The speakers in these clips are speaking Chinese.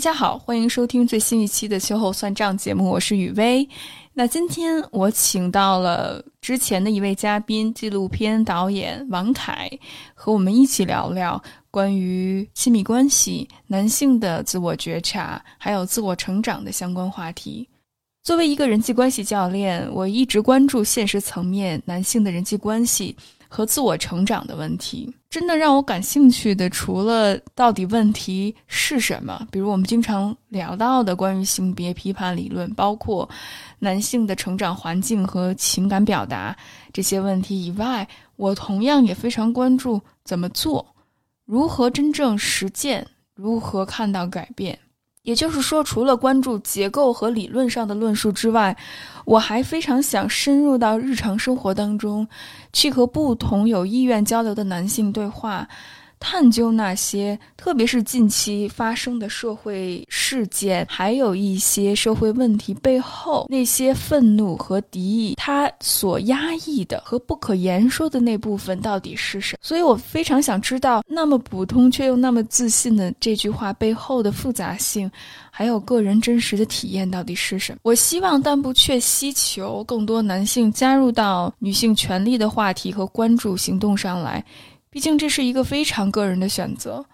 大家好，欢迎收听最新一期的秋后算账节目，我是雨薇。那今天我请到了之前的一位嘉宾，纪录片导演王凯，和我们一起聊聊关于亲密关系、男性的自我觉察，还有自我成长的相关话题。作为一个人际关系教练，我一直关注现实层面男性的人际关系和自我成长的问题。真的让我感兴趣的，除了到底问题是什么，比如我们经常聊到的关于性别批判理论，包括男性的成长环境和情感表达这些问题以外，我同样也非常关注怎么做，如何真正实践，如何看到改变。也就是说，除了关注结构和理论上的论述之外，我还非常想深入到日常生活当中，去和不同有意愿交流的男性对话。探究那些，特别是近期发生的社会事件，还有一些社会问题背后那些愤怒和敌意，他所压抑的和不可言说的那部分到底是什么？所以我非常想知道，那么普通却又那么自信的这句话背后的复杂性，还有个人真实的体验到底是什么？我希望，但不却希求更多男性加入到女性权利的话题和关注行动上来。毕竟这是一个非常个人的选择，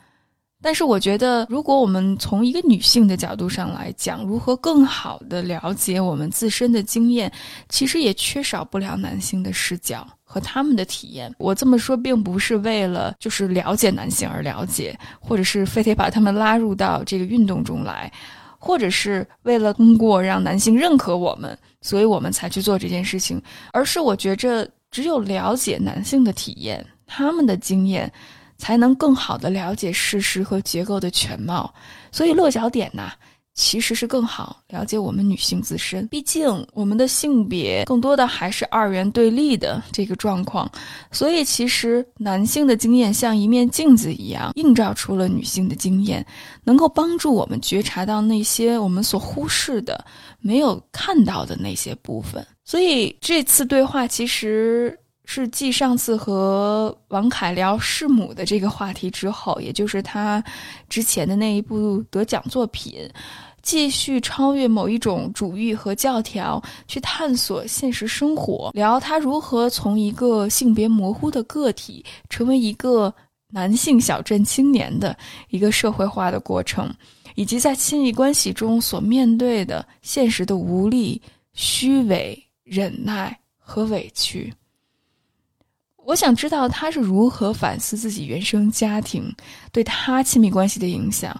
但是我觉得，如果我们从一个女性的角度上来讲，如何更好的了解我们自身的经验，其实也缺少不了男性的视角和他们的体验。我这么说，并不是为了就是了解男性而了解，或者是非得把他们拉入到这个运动中来，或者是为了通过让男性认可我们，所以我们才去做这件事情，而是我觉着，只有了解男性的体验。他们的经验，才能更好的了解事实和结构的全貌。所以落脚点呢，其实是更好了解我们女性自身。毕竟我们的性别更多的还是二元对立的这个状况。所以其实男性的经验像一面镜子一样，映照出了女性的经验，能够帮助我们觉察到那些我们所忽视的、没有看到的那些部分。所以这次对话其实。是继上次和王凯聊弑母的这个话题之后，也就是他之前的那一部得奖作品，继续超越某一种主义和教条，去探索现实生活，聊他如何从一个性别模糊的个体，成为一个男性小镇青年的一个社会化的过程，以及在亲密关系中所面对的现实的无力、虚伪、忍耐和委屈。我想知道他是如何反思自己原生家庭对他亲密关系的影响，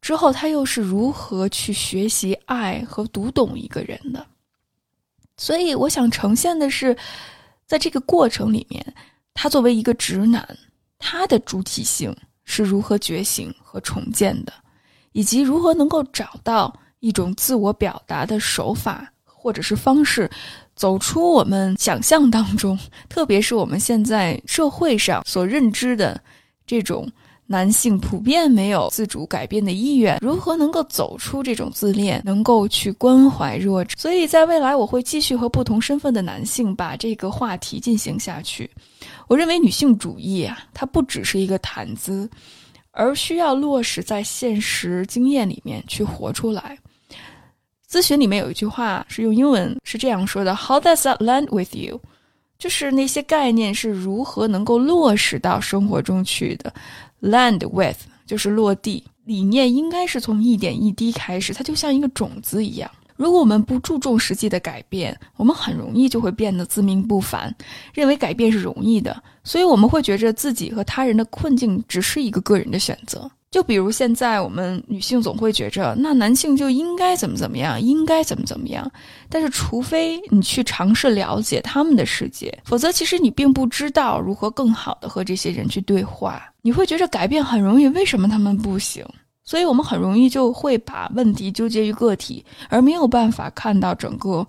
之后他又是如何去学习爱和读懂一个人的。所以，我想呈现的是，在这个过程里面，他作为一个直男，他的主体性是如何觉醒和重建的，以及如何能够找到一种自我表达的手法或者是方式。走出我们想象当中，特别是我们现在社会上所认知的这种男性普遍没有自主改变的意愿，如何能够走出这种自恋，能够去关怀弱者？所以在未来，我会继续和不同身份的男性把这个话题进行下去。我认为女性主义啊，它不只是一个谈资，而需要落实在现实经验里面去活出来。咨询里面有一句话是用英文是这样说的：“How does that land with you？” 就是那些概念是如何能够落实到生活中去的。“Land with” 就是落地，理念应该是从一点一滴开始，它就像一个种子一样。如果我们不注重实际的改变，我们很容易就会变得自命不凡，认为改变是容易的，所以我们会觉着自己和他人的困境只是一个个人的选择。就比如现在我们女性总会觉着，那男性就应该怎么怎么样，应该怎么怎么样。但是，除非你去尝试了解他们的世界，否则其实你并不知道如何更好的和这些人去对话。你会觉着改变很容易，为什么他们不行？所以我们很容易就会把问题纠结于个体，而没有办法看到整个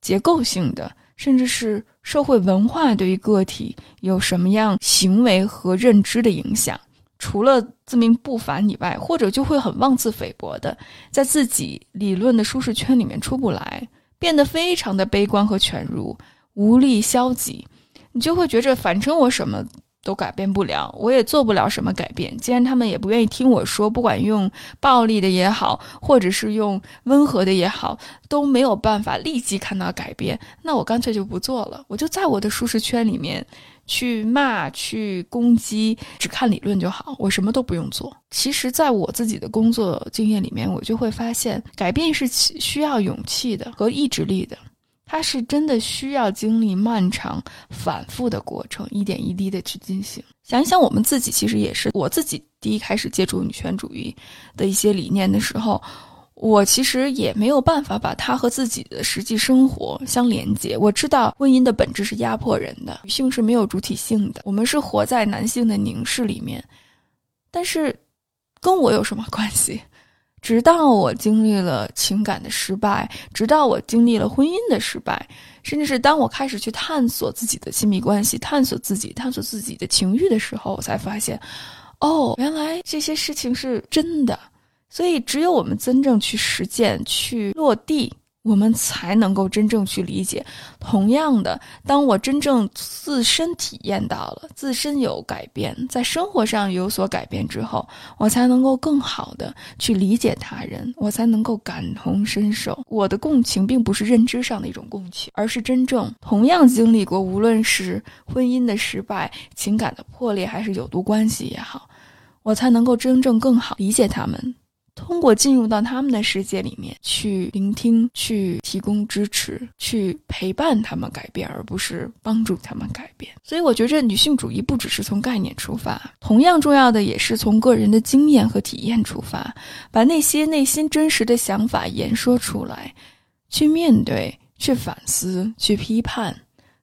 结构性的，甚至是社会文化对于个体有什么样行为和认知的影响。除了自命不凡以外，或者就会很妄自菲薄的，在自己理论的舒适圈里面出不来，变得非常的悲观和犬儒、无力、消极。你就会觉着，反正我什么都改变不了，我也做不了什么改变。既然他们也不愿意听我说，不管用暴力的也好，或者是用温和的也好，都没有办法立即看到改变，那我干脆就不做了。我就在我的舒适圈里面去骂、去攻击，只看理论就好，我什么都不用做。其实，在我自己的工作经验里面，我就会发现，改变是需要勇气的和意志力的。它是真的需要经历漫长、反复的过程，一点一滴的去进行。想一想，我们自己其实也是，我自己第一开始接触女权主义的一些理念的时候，我其实也没有办法把它和自己的实际生活相连接。我知道婚姻的本质是压迫人的，女性是没有主体性的，我们是活在男性的凝视里面，但是跟我有什么关系？直到我经历了情感的失败，直到我经历了婚姻的失败，甚至是当我开始去探索自己的亲密关系、探索自己、探索自己的情欲的时候，我才发现，哦，原来这些事情是真的。所以，只有我们真正去实践、去落地。我们才能够真正去理解。同样的，当我真正自身体验到了自身有改变，在生活上有所改变之后，我才能够更好的去理解他人，我才能够感同身受。我的共情并不是认知上的一种共情，而是真正同样经历过，无论是婚姻的失败、情感的破裂，还是有毒关系也好，我才能够真正更好理解他们。通过进入到他们的世界里面去聆听、去提供支持、去陪伴他们改变，而不是帮助他们改变。所以，我觉着女性主义不只是从概念出发，同样重要的也是从个人的经验和体验出发，把那些内心真实的想法言说出来，去面对、去反思、去批判。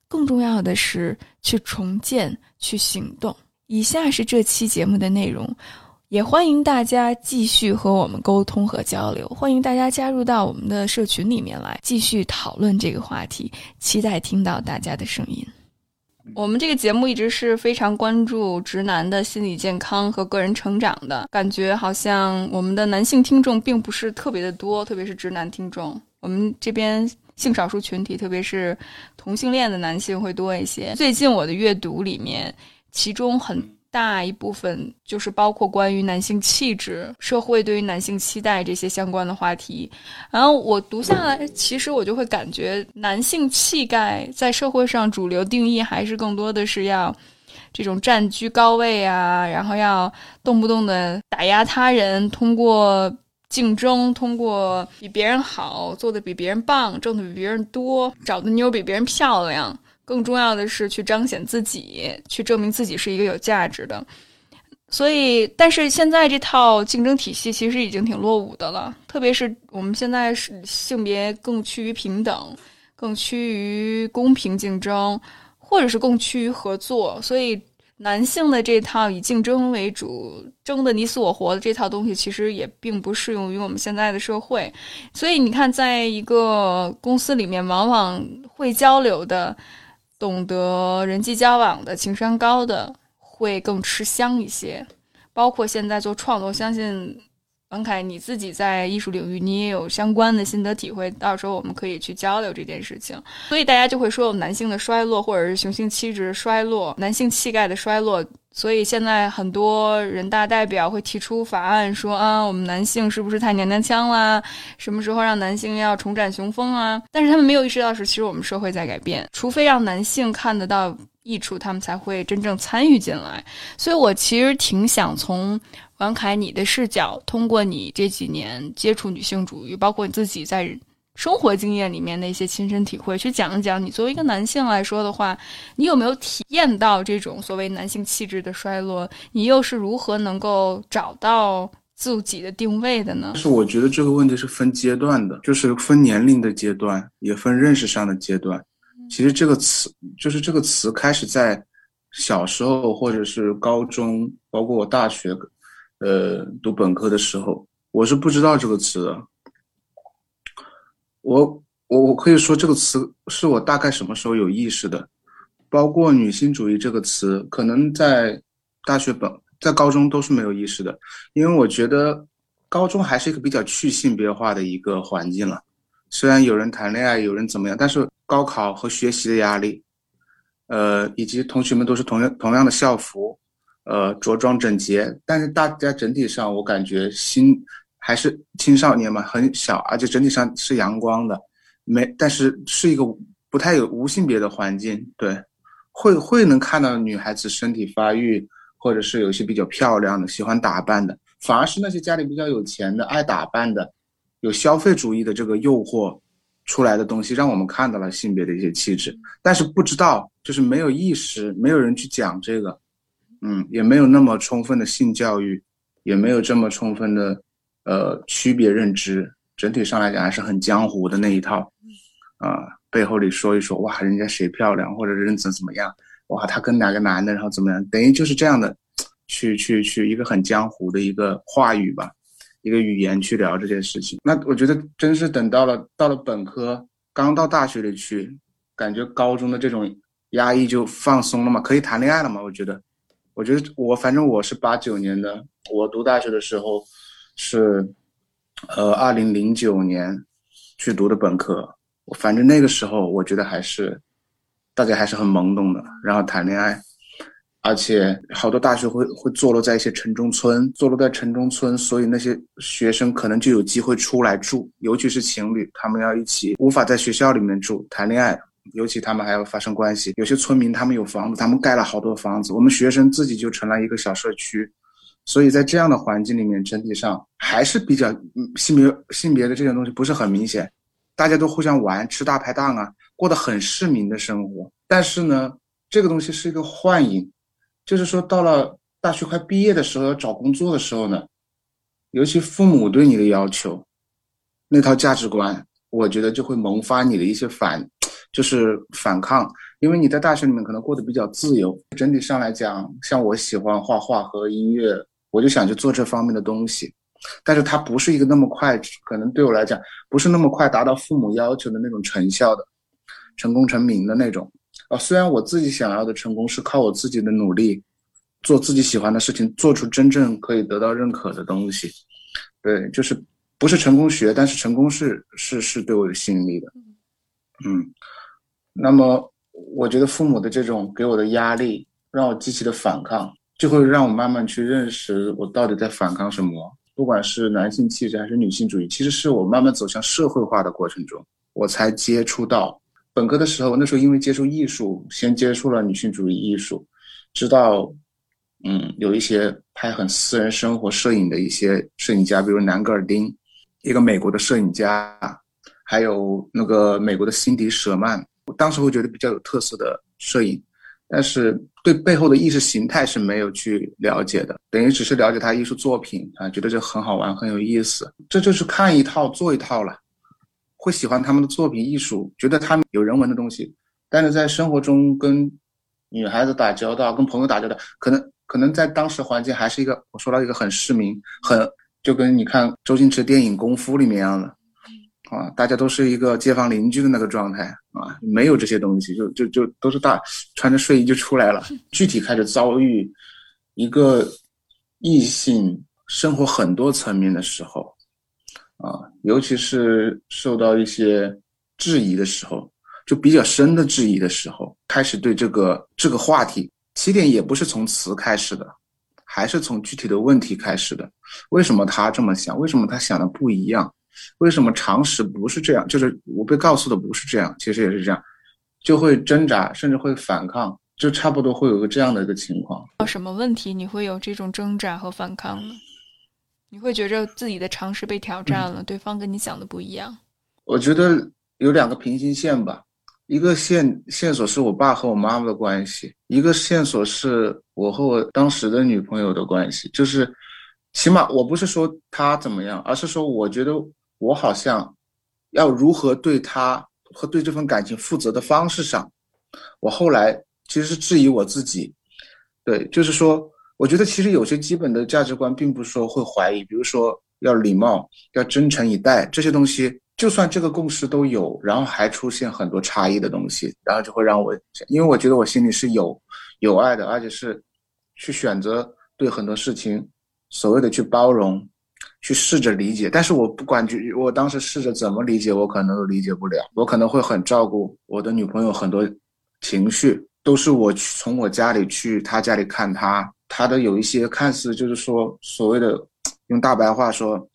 更重要的是去重建、去行动。以下是这期节目的内容。也欢迎大家继续和我们沟通和交流，欢迎大家加入到我们的社群里面来，继续讨论这个话题。期待听到大家的声音。我们这个节目一直是非常关注直男的心理健康和个人成长的，感觉好像我们的男性听众并不是特别的多，特别是直男听众。我们这边性少数群体，特别是同性恋的男性会多一些。最近我的阅读里面，其中很。大一部分就是包括关于男性气质、社会对于男性期待这些相关的话题。然后我读下来，其实我就会感觉，男性气概在社会上主流定义还是更多的是要这种占据高位啊，然后要动不动的打压他人，通过竞争，通过比别人好，做的比别人棒，挣的比别人多，找的妞比别人漂亮。更重要的是去彰显自己，去证明自己是一个有价值的。所以，但是现在这套竞争体系其实已经挺落伍的了。特别是我们现在是性别更趋于平等，更趋于公平竞争，或者是更趋于合作。所以，男性的这套以竞争为主、争的你死我活的这套东西，其实也并不适用于我们现在的社会。所以，你看，在一个公司里面，往往会交流的。懂得人际交往的、情商高的会更吃香一些。包括现在做创作，相信王凯你自己在艺术领域，你也有相关的心得体会。到时候我们可以去交流这件事情。所以大家就会说有男性的衰落，或者是雄性气质衰落、男性气概的衰落。所以现在很多人大代表会提出法案，说啊，我们男性是不是太娘娘腔啦？什么时候让男性要重展雄风啊？但是他们没有意识到是，其实我们社会在改变，除非让男性看得到益处，他们才会真正参与进来。所以我其实挺想从王凯你的视角，通过你这几年接触女性主义，包括你自己在。生活经验里面的一些亲身体会，去讲一讲。你作为一个男性来说的话，你有没有体验到这种所谓男性气质的衰落？你又是如何能够找到自己的定位的呢？是我觉得这个问题是分阶段的，就是分年龄的阶段，也分认识上的阶段。其实这个词，就是这个词开始在小时候，或者是高中，包括我大学，呃，读本科的时候，我是不知道这个词的。我我我可以说这个词是我大概什么时候有意识的，包括女性主义这个词，可能在大学本在高中都是没有意识的，因为我觉得高中还是一个比较去性别化的一个环境了。虽然有人谈恋爱，有人怎么样，但是高考和学习的压力，呃，以及同学们都是同样同样的校服，呃，着装整洁，但是大家整体上我感觉心还是青少年嘛，很小，而且整体上是阳光的，没，但是是一个不太有无性别的环境，对，会会能看到女孩子身体发育，或者是有一些比较漂亮的，喜欢打扮的，反而是那些家里比较有钱的，爱打扮的，有消费主义的这个诱惑。出来的东西让我们看到了性别的一些气质，但是不知道就是没有意识，没有人去讲这个，嗯，也没有那么充分的性教育，也没有这么充分的呃区别认知，整体上来讲还是很江湖的那一套，啊，背后里说一说哇，人家谁漂亮，或者人怎怎么样，哇，他跟哪个男的然后怎么样，等于就是这样的，去去去一个很江湖的一个话语吧。一个语言去聊这件事情，那我觉得真是等到了到了本科，刚到大学里去，感觉高中的这种压抑就放松了嘛，可以谈恋爱了嘛？我觉得，我觉得我反正我是八九年的，我读大学的时候是，呃，二零零九年去读的本科，反正那个时候我觉得还是大家还是很懵懂的，然后谈恋爱。而且好多大学会会坐落在一些城中村，坐落在城中村，所以那些学生可能就有机会出来住，尤其是情侣，他们要一起，无法在学校里面住谈恋爱，尤其他们还要发生关系。有些村民他们有房子，他们盖了好多房子，我们学生自己就成了一个小社区，所以在这样的环境里面，整体上还是比较性别性别的这种东西不是很明显，大家都互相玩，吃大排档啊，过得很市民的生活。但是呢，这个东西是一个幻影。就是说，到了大学快毕业的时候，要找工作的时候呢，尤其父母对你的要求，那套价值观，我觉得就会萌发你的一些反，就是反抗。因为你在大学里面可能过得比较自由，整体上来讲，像我喜欢画画和音乐，我就想去做这方面的东西。但是它不是一个那么快，可能对我来讲，不是那么快达到父母要求的那种成效的，成功成名的那种。啊，虽然我自己想要的成功是靠我自己的努力，做自己喜欢的事情，做出真正可以得到认可的东西，对，就是不是成功学，但是成功是是是对我有吸引力的，嗯，那么我觉得父母的这种给我的压力，让我极其的反抗，就会让我慢慢去认识我到底在反抗什么，不管是男性气质还是女性主义，其实是我慢慢走向社会化的过程中，我才接触到。本科的时候，那时候因为接触艺术，先接触了女性主义艺术，知道，嗯，有一些拍很私人生活摄影的一些摄影家，比如南格尔丁，一个美国的摄影家，还有那个美国的辛迪舍曼，我当时会觉得比较有特色的摄影，但是对背后的意识形态是没有去了解的，等于只是了解他艺术作品啊，觉得这很好玩，很有意思，这就是看一套做一套了。会喜欢他们的作品艺术，觉得他们有人文的东西，但是在生活中跟女孩子打交道，跟朋友打交道，可能可能在当时环境还是一个，我说到一个很市民，很就跟你看周星驰电影《功夫》里面一样的，啊，大家都是一个街坊邻居的那个状态啊，没有这些东西，就就就都是大穿着睡衣就出来了。具体开始遭遇一个异性生活很多层面的时候。啊，尤其是受到一些质疑的时候，就比较深的质疑的时候，开始对这个这个话题，起点也不是从词开始的，还是从具体的问题开始的。为什么他这么想？为什么他想的不一样？为什么常识不是这样？就是我被告诉的不是这样，其实也是这样，就会挣扎，甚至会反抗，就差不多会有个这样的一个情况。到什么问题你会有这种挣扎和反抗呢？你会觉着自己的常识被挑战了，对方跟你想的不一样。我觉得有两个平行线吧，一个线线索是我爸和我妈妈的关系，一个线索是我和我当时的女朋友的关系。就是，起码我不是说他怎么样，而是说我觉得我好像要如何对他和对这份感情负责的方式上，我后来其实是质疑我自己。对，就是说。我觉得其实有些基本的价值观，并不是说会怀疑，比如说要礼貌、要真诚以待这些东西，就算这个共识都有，然后还出现很多差异的东西，然后就会让我，因为我觉得我心里是有有爱的，而且是去选择对很多事情所谓的去包容，去试着理解。但是我不管去，我当时试着怎么理解，我可能都理解不了，我可能会很照顾我的女朋友很多情绪。都是我去从我家里去她家里看她，她的有一些看似就是说所谓的用大白话说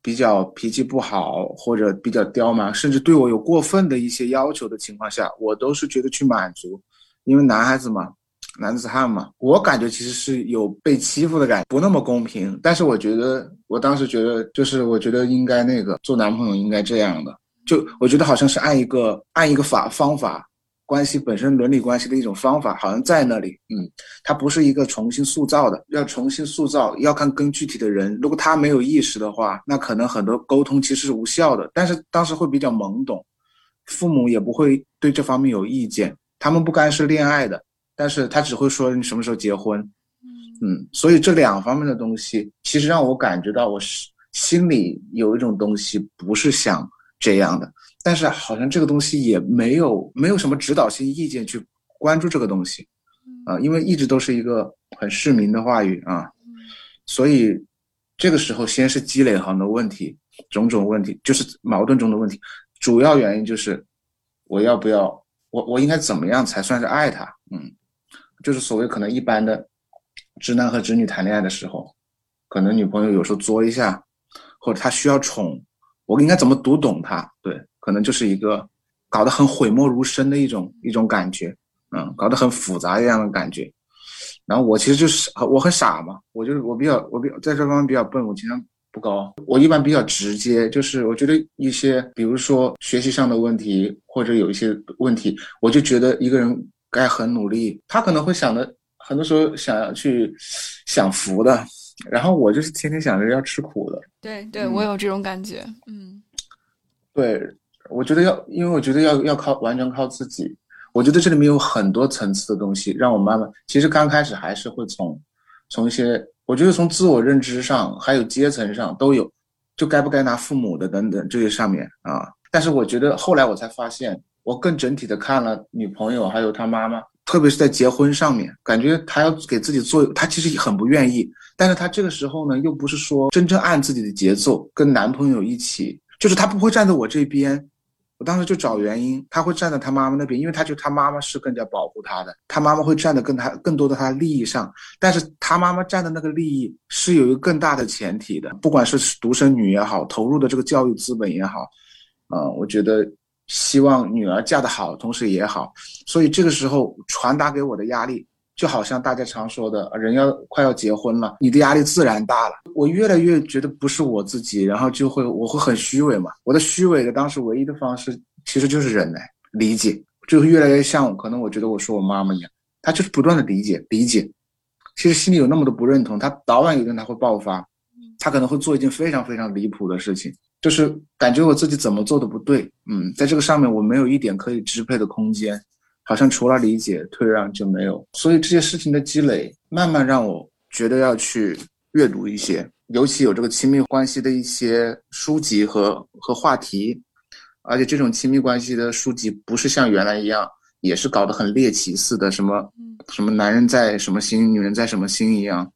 比较脾气不好或者比较刁蛮，甚至对我有过分的一些要求的情况下，我都是觉得去满足，因为男孩子嘛。男子汉嘛，我感觉其实是有被欺负的感觉，不那么公平。但是我觉得，我当时觉得，就是我觉得应该那个做男朋友应该这样的，就我觉得好像是按一个按一个法方法，关系本身伦理关系的一种方法，好像在那里。嗯，它不是一个重新塑造的，要重新塑造要看更具体的人。如果他没有意识的话，那可能很多沟通其实是无效的。但是当时会比较懵懂，父母也不会对这方面有意见，他们不干涉恋爱的。但是他只会说你什么时候结婚，嗯，所以这两方面的东西，其实让我感觉到我是心里有一种东西不是想这样的，但是好像这个东西也没有没有什么指导性意见去关注这个东西，啊，因为一直都是一个很市民的话语啊，所以这个时候先是积累很多问题，种种问题就是矛盾中的问题，主要原因就是我要不要我我应该怎么样才算是爱他，嗯。就是所谓可能一般的直男和直女谈恋爱的时候，可能女朋友有时候作一下，或者他需要宠，我应该怎么读懂他？对，可能就是一个搞得很讳莫如深的一种一种感觉，嗯，搞得很复杂一样的感觉。然后我其实就是我很傻嘛，我就是我比较我比在这方面比较笨，我情商不高，我一般比较直接，就是我觉得一些比如说学习上的问题或者有一些问题，我就觉得一个人。该很努力，他可能会想的，很多时候想要去享福的，然后我就是天天想着要吃苦的。对，对我有这种感觉。嗯，对，我觉得要，因为我觉得要要靠完全靠自己。我觉得这里面有很多层次的东西，让我慢慢。其实刚开始还是会从从一些，我觉得从自我认知上，还有阶层上都有，就该不该拿父母的等等这些上面啊。但是我觉得后来我才发现。我更整体的看了女朋友，还有她妈妈，特别是在结婚上面，感觉她要给自己做，她其实很不愿意，但是她这个时候呢，又不是说真正按自己的节奏跟男朋友一起，就是她不会站在我这边，我当时就找原因，她会站在她妈妈那边，因为她觉得她妈妈是更加保护她的，她妈妈会站在跟她更多的她利益上，但是她妈妈站的那个利益是有一个更大的前提的，不管是独生女也好，投入的这个教育资本也好，啊，我觉得。希望女儿嫁得好，同时也好，所以这个时候传达给我的压力，就好像大家常说的，人要快要结婚了，你的压力自然大了。我越来越觉得不是我自己，然后就会我会很虚伪嘛。我的虚伪的当时唯一的方式，其实就是忍耐、理解，就会越来越像可能我觉得我说我妈妈一样，她就是不断的理解、理解。其实心里有那么多不认同，她早晚有一天她会爆发，她可能会做一件非常非常离谱的事情。就是感觉我自己怎么做都不对，嗯，在这个上面我没有一点可以支配的空间，好像除了理解退让就没有。所以这些事情的积累，慢慢让我觉得要去阅读一些，尤其有这个亲密关系的一些书籍和和话题，而且这种亲密关系的书籍不是像原来一样，也是搞得很猎奇似的，什么什么男人在什么星，女人在什么星一样，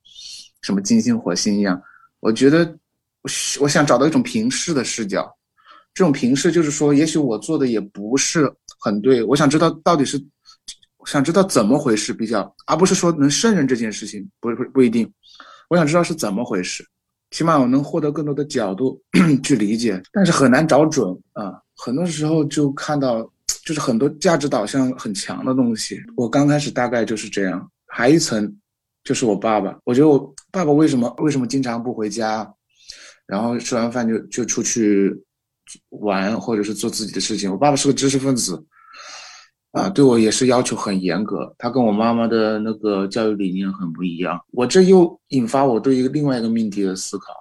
什么金星火星一样，我觉得。我我想找到一种平视的视角，这种平视就是说，也许我做的也不是很对，我想知道到底是，想知道怎么回事比较，而不是说能胜任这件事情，不不不一定。我想知道是怎么回事，起码我能获得更多的角度 去理解，但是很难找准啊。很多时候就看到，就是很多价值导向很强的东西。我刚开始大概就是这样，还一层就是我爸爸，我觉得我爸爸为什么为什么经常不回家？然后吃完饭就就出去玩，或者是做自己的事情。我爸爸是个知识分子，啊，对我也是要求很严格。他跟我妈妈的那个教育理念很不一样。我这又引发我对一个另外一个命题的思考，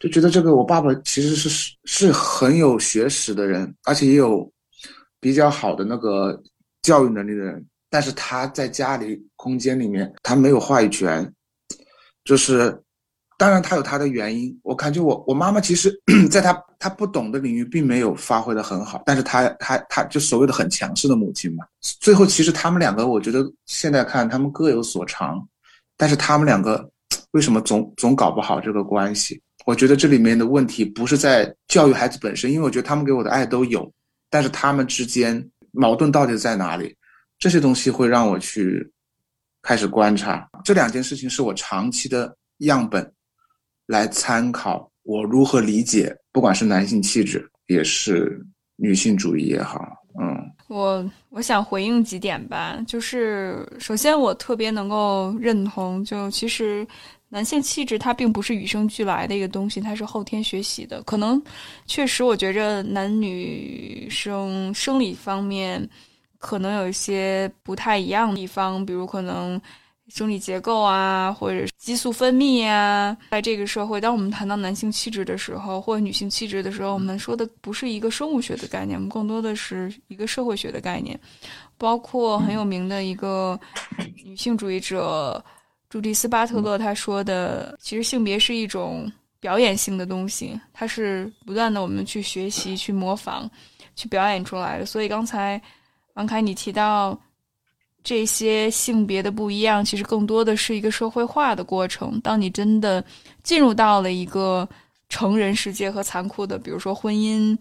就觉得这个我爸爸其实是是很有学识的人，而且也有比较好的那个教育能力的人，但是他在家里空间里面他没有话语权，就是。当然，他有他的原因。我感觉我我妈妈其实，在她她不懂的领域，并没有发挥的很好。但是她她她就所谓的很强势的母亲嘛。最后，其实他们两个，我觉得现在看他们各有所长，但是他们两个 为什么总总搞不好这个关系？我觉得这里面的问题不是在教育孩子本身，因为我觉得他们给我的爱都有，但是他们之间矛盾到底在哪里？这些东西会让我去开始观察。这两件事情是我长期的样本，来参考我如何理解，不管是男性气质，也是女性主义也好，嗯。我我想回应几点吧，就是首先我特别能够认同，就其实男性气质它并不是与生俱来的一个东西，它是后天学习的。可能确实，我觉着男女生生理方面可能有一些不太一样的地方，比如可能。生理结构啊，或者激素分泌啊，在这个社会，当我们谈到男性气质的时候，或者女性气质的时候，我们说的不是一个生物学的概念，我们更多的是一个社会学的概念。包括很有名的一个女性主义者朱迪斯·巴特勒，她说的，其实性别是一种表演性的东西，它是不断的我们去学习、去模仿、去表演出来的。所以刚才王凯你提到。这些性别的不一样，其实更多的是一个社会化的过程。当你真的进入到了一个成人世界和残酷的，比如说婚姻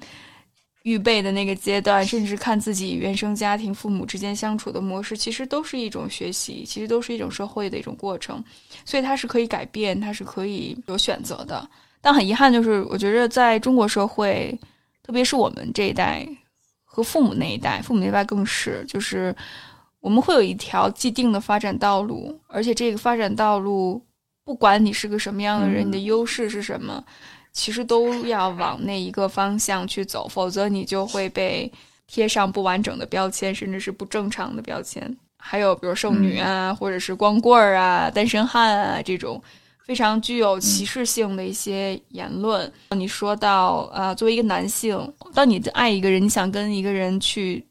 预备的那个阶段，甚至看自己原生家庭父母之间相处的模式，其实都是一种学习，其实都是一种社会的一种过程。所以它是可以改变，它是可以有选择的。但很遗憾，就是我觉得在中国社会，特别是我们这一代和父母那一代，父母那一代更是，就是。我们会有一条既定的发展道路，而且这个发展道路，不管你是个什么样的人，你的优势是什么，其实都要往那一个方向去走，否则你就会被贴上不完整的标签，甚至是不正常的标签。还有比如剩女啊，或者是光棍儿啊、单身汉啊这种非常具有歧视性的一些言论。你说到啊，作为一个男性，当你爱一个人，你想跟一个人去。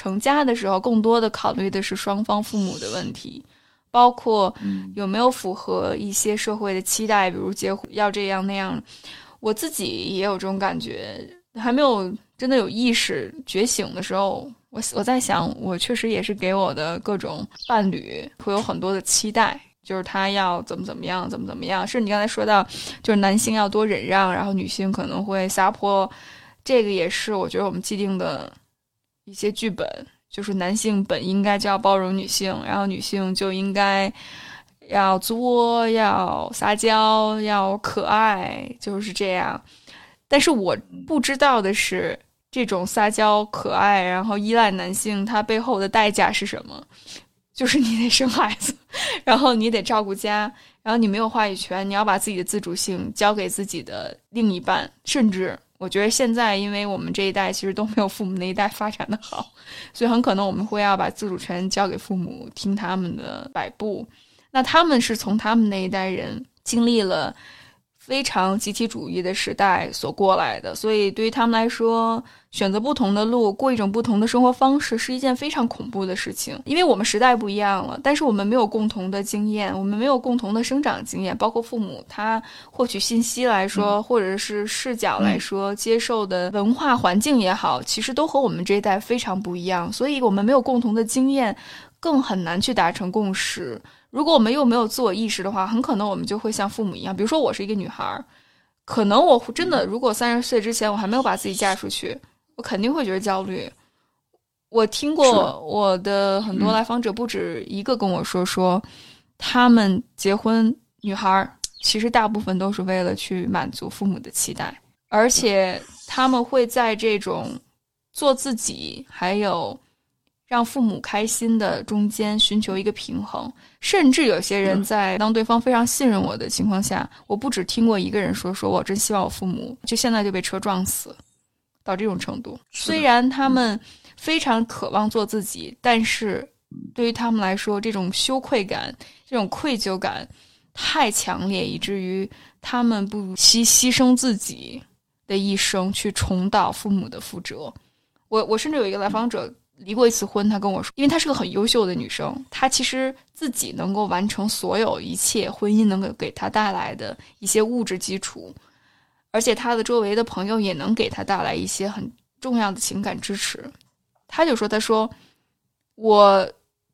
成家的时候，更多的考虑的是双方父母的问题，包括有没有符合一些社会的期待，比如结婚要这样那样。我自己也有这种感觉，还没有真的有意识觉醒的时候，我我在想，我确实也是给我的各种伴侣会有很多的期待，就是他要怎么怎么样，怎么怎么样。是你刚才说到，就是男性要多忍让，然后女性可能会撒泼，这个也是我觉得我们既定的。一些剧本就是男性本应该就要包容女性，然后女性就应该要作、要撒娇、要可爱，就是这样。但是我不知道的是，这种撒娇、可爱，然后依赖男性，它背后的代价是什么？就是你得生孩子，然后你得照顾家，然后你没有话语权，你要把自己的自主性交给自己的另一半，甚至。我觉得现在，因为我们这一代其实都没有父母那一代发展的好，所以很可能我们会要把自主权交给父母，听他们的摆布。那他们是从他们那一代人经历了。非常集体主义的时代所过来的，所以对于他们来说，选择不同的路，过一种不同的生活方式，是一件非常恐怖的事情。因为我们时代不一样了，但是我们没有共同的经验，我们没有共同的生长经验，包括父母他获取信息来说，或者是视角来说，接受的文化环境也好，其实都和我们这一代非常不一样。所以我们没有共同的经验，更很难去达成共识。如果我们又没有自我意识的话，很可能我们就会像父母一样。比如说，我是一个女孩儿，可能我真的如果三十岁之前我还没有把自己嫁出去，我肯定会觉得焦虑。我听过我的很多来访者不止一个跟我说，说他们结婚，女孩儿其实大部分都是为了去满足父母的期待，而且他们会在这种做自己还有。让父母开心的中间寻求一个平衡，甚至有些人在当对方非常信任我的情况下，我不止听过一个人说说我真希望我父母就现在就被车撞死，到这种程度。虽然他们非常渴望做自己，但是对于他们来说，这种羞愧感、这种愧疚感太强烈，以至于他们不惜牺牲自己的一生去重蹈父母的覆辙。我我甚至有一个来访者。离过一次婚，她跟我说，因为她是个很优秀的女生，她其实自己能够完成所有一切婚姻能够给她带来的一些物质基础，而且她的周围的朋友也能给她带来一些很重要的情感支持。她就说：“她说，我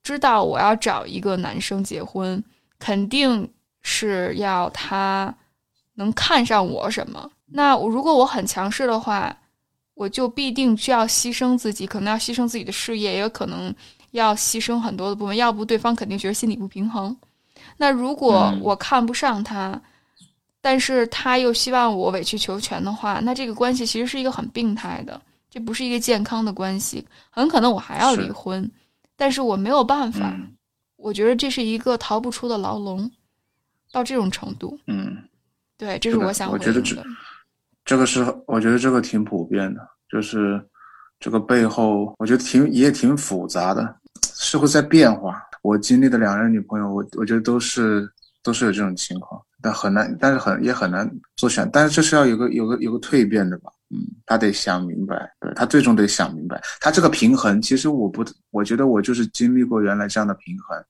知道我要找一个男生结婚，肯定是要他能看上我什么。那如果我很强势的话。”我就必定需要牺牲自己，可能要牺牲自己的事业，也有可能要牺牲很多的部分，要不对方肯定觉得心理不平衡。那如果我看不上他，但是他又希望我委曲求全的话，那这个关系其实是一个很病态的，这不是一个健康的关系，很可能我还要离婚，但是我没有办法，我觉得这是一个逃不出的牢笼，到这种程度。嗯，对，这是我想我觉得这个是我觉得这个挺普遍的，就是这个背后，我觉得挺也挺复杂的，是会在变化。我经历的两任女朋友，我我觉得都是都是有这种情况，但很难，但是很也很难做选，但是这是要有个有个有个蜕变的吧，嗯，他得想明白，对他最终得想明白，他这个平衡，其实我不，我觉得我就是经历过原来这样的平衡，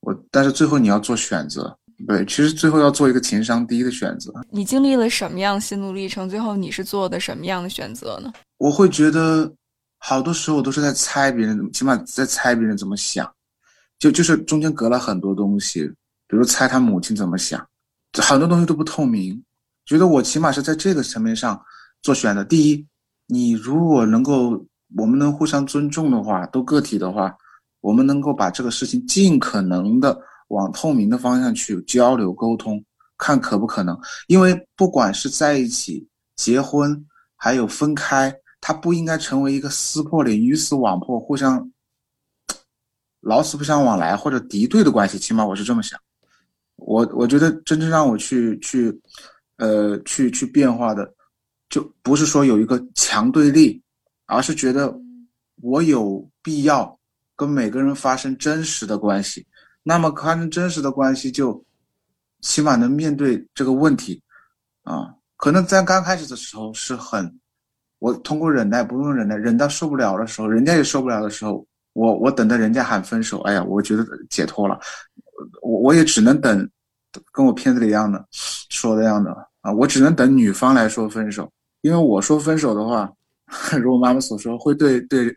我但是最后你要做选择，对，其实最后要做一个情商低的选择。你经历了什么样心路历程？最后你是做的什么样的选择呢？我会觉得好多时候我都是在猜别人，起码在猜别人怎么想。就就是中间隔了很多东西，比如猜他母亲怎么想，很多东西都不透明。觉得我起码是在这个层面上做选择。第一，你如果能够，我们能互相尊重的话，都个体的话，我们能够把这个事情尽可能的往透明的方向去交流沟通，看可不可能。因为不管是在一起、结婚，还有分开，它不应该成为一个撕破脸、鱼死网破、互相。老死不相往来或者敌对的关系，起码我是这么想。我我觉得真正让我去去，呃，去去变化的，就不是说有一个强对立，而是觉得我有必要跟每个人发生真实的关系。那么发生真实的关系，就起码能面对这个问题啊。可能在刚开始的时候是很，我通过忍耐，不用忍耐，忍到受不了的时候，人家也受不了的时候。我我等着人家喊分手，哎呀，我觉得解脱了，我我也只能等，跟我片子里一样的说的样的啊，我只能等女方来说分手，因为我说分手的话，如我妈妈所说，会对对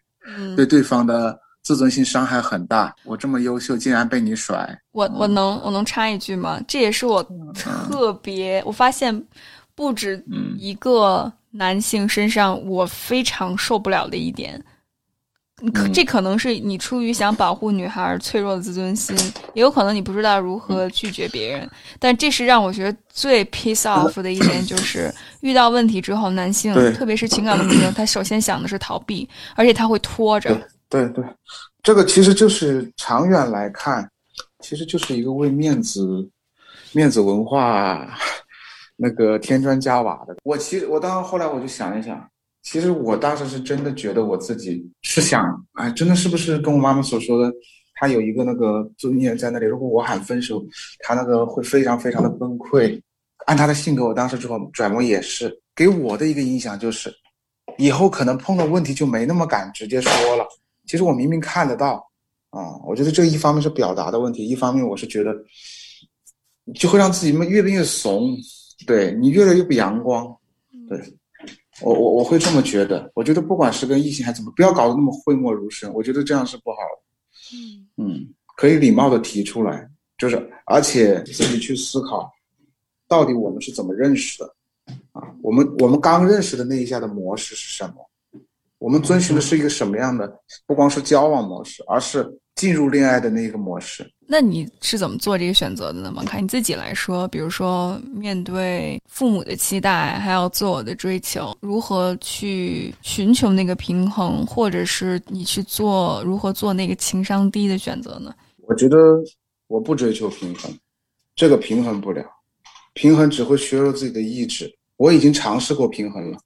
对对方的自尊心伤害很大。我这么优秀，竟然被你甩，我我能我能插一句吗？这也是我特别我发现不止一个男性身上我非常受不了的一点。可这可能是你出于想保护女孩脆弱的自尊心，也有可能你不知道如何拒绝别人。但这是让我觉得最 piss off 的一点，就是遇到问题之后，男性特别是情感问题，他首先想的是逃避，而且他会拖着。对对，这个其实就是长远来看，其实就是一个为面子、面子文化那个添砖加瓦的。我其实我当时后来我就想一想。其实我当时是真的觉得我自己是想，哎，真的是不是跟我妈妈所说的，她有一个那个尊严在那里。如果我喊分手，他那个会非常非常的崩溃。按他的性格，我当时之后转磨也是给我的一个影响，就是以后可能碰到问题就没那么敢直接说了。其实我明明看得到，啊，我觉得这一方面是表达的问题，一方面我是觉得就会让自己越变越怂，对你越来越不阳光，对。我我我会这么觉得，我觉得不管是跟异性还是怎么，不要搞得那么讳莫如深，我觉得这样是不好的。嗯嗯，可以礼貌的提出来，就是而且自己去思考，到底我们是怎么认识的，啊，我们我们刚认识的那一下的模式是什么？我们遵循的是一个什么样的？不光是交往模式，而是。进入恋爱的那个模式，那你是怎么做这个选择的呢？王凯，你自己来说，比如说面对父母的期待，还有自我的追求，如何去寻求那个平衡，或者是你去做如何做那个情商低的选择呢？我觉得我不追求平衡，这个平衡不了，平衡只会削弱自己的意志。我已经尝试过平衡了，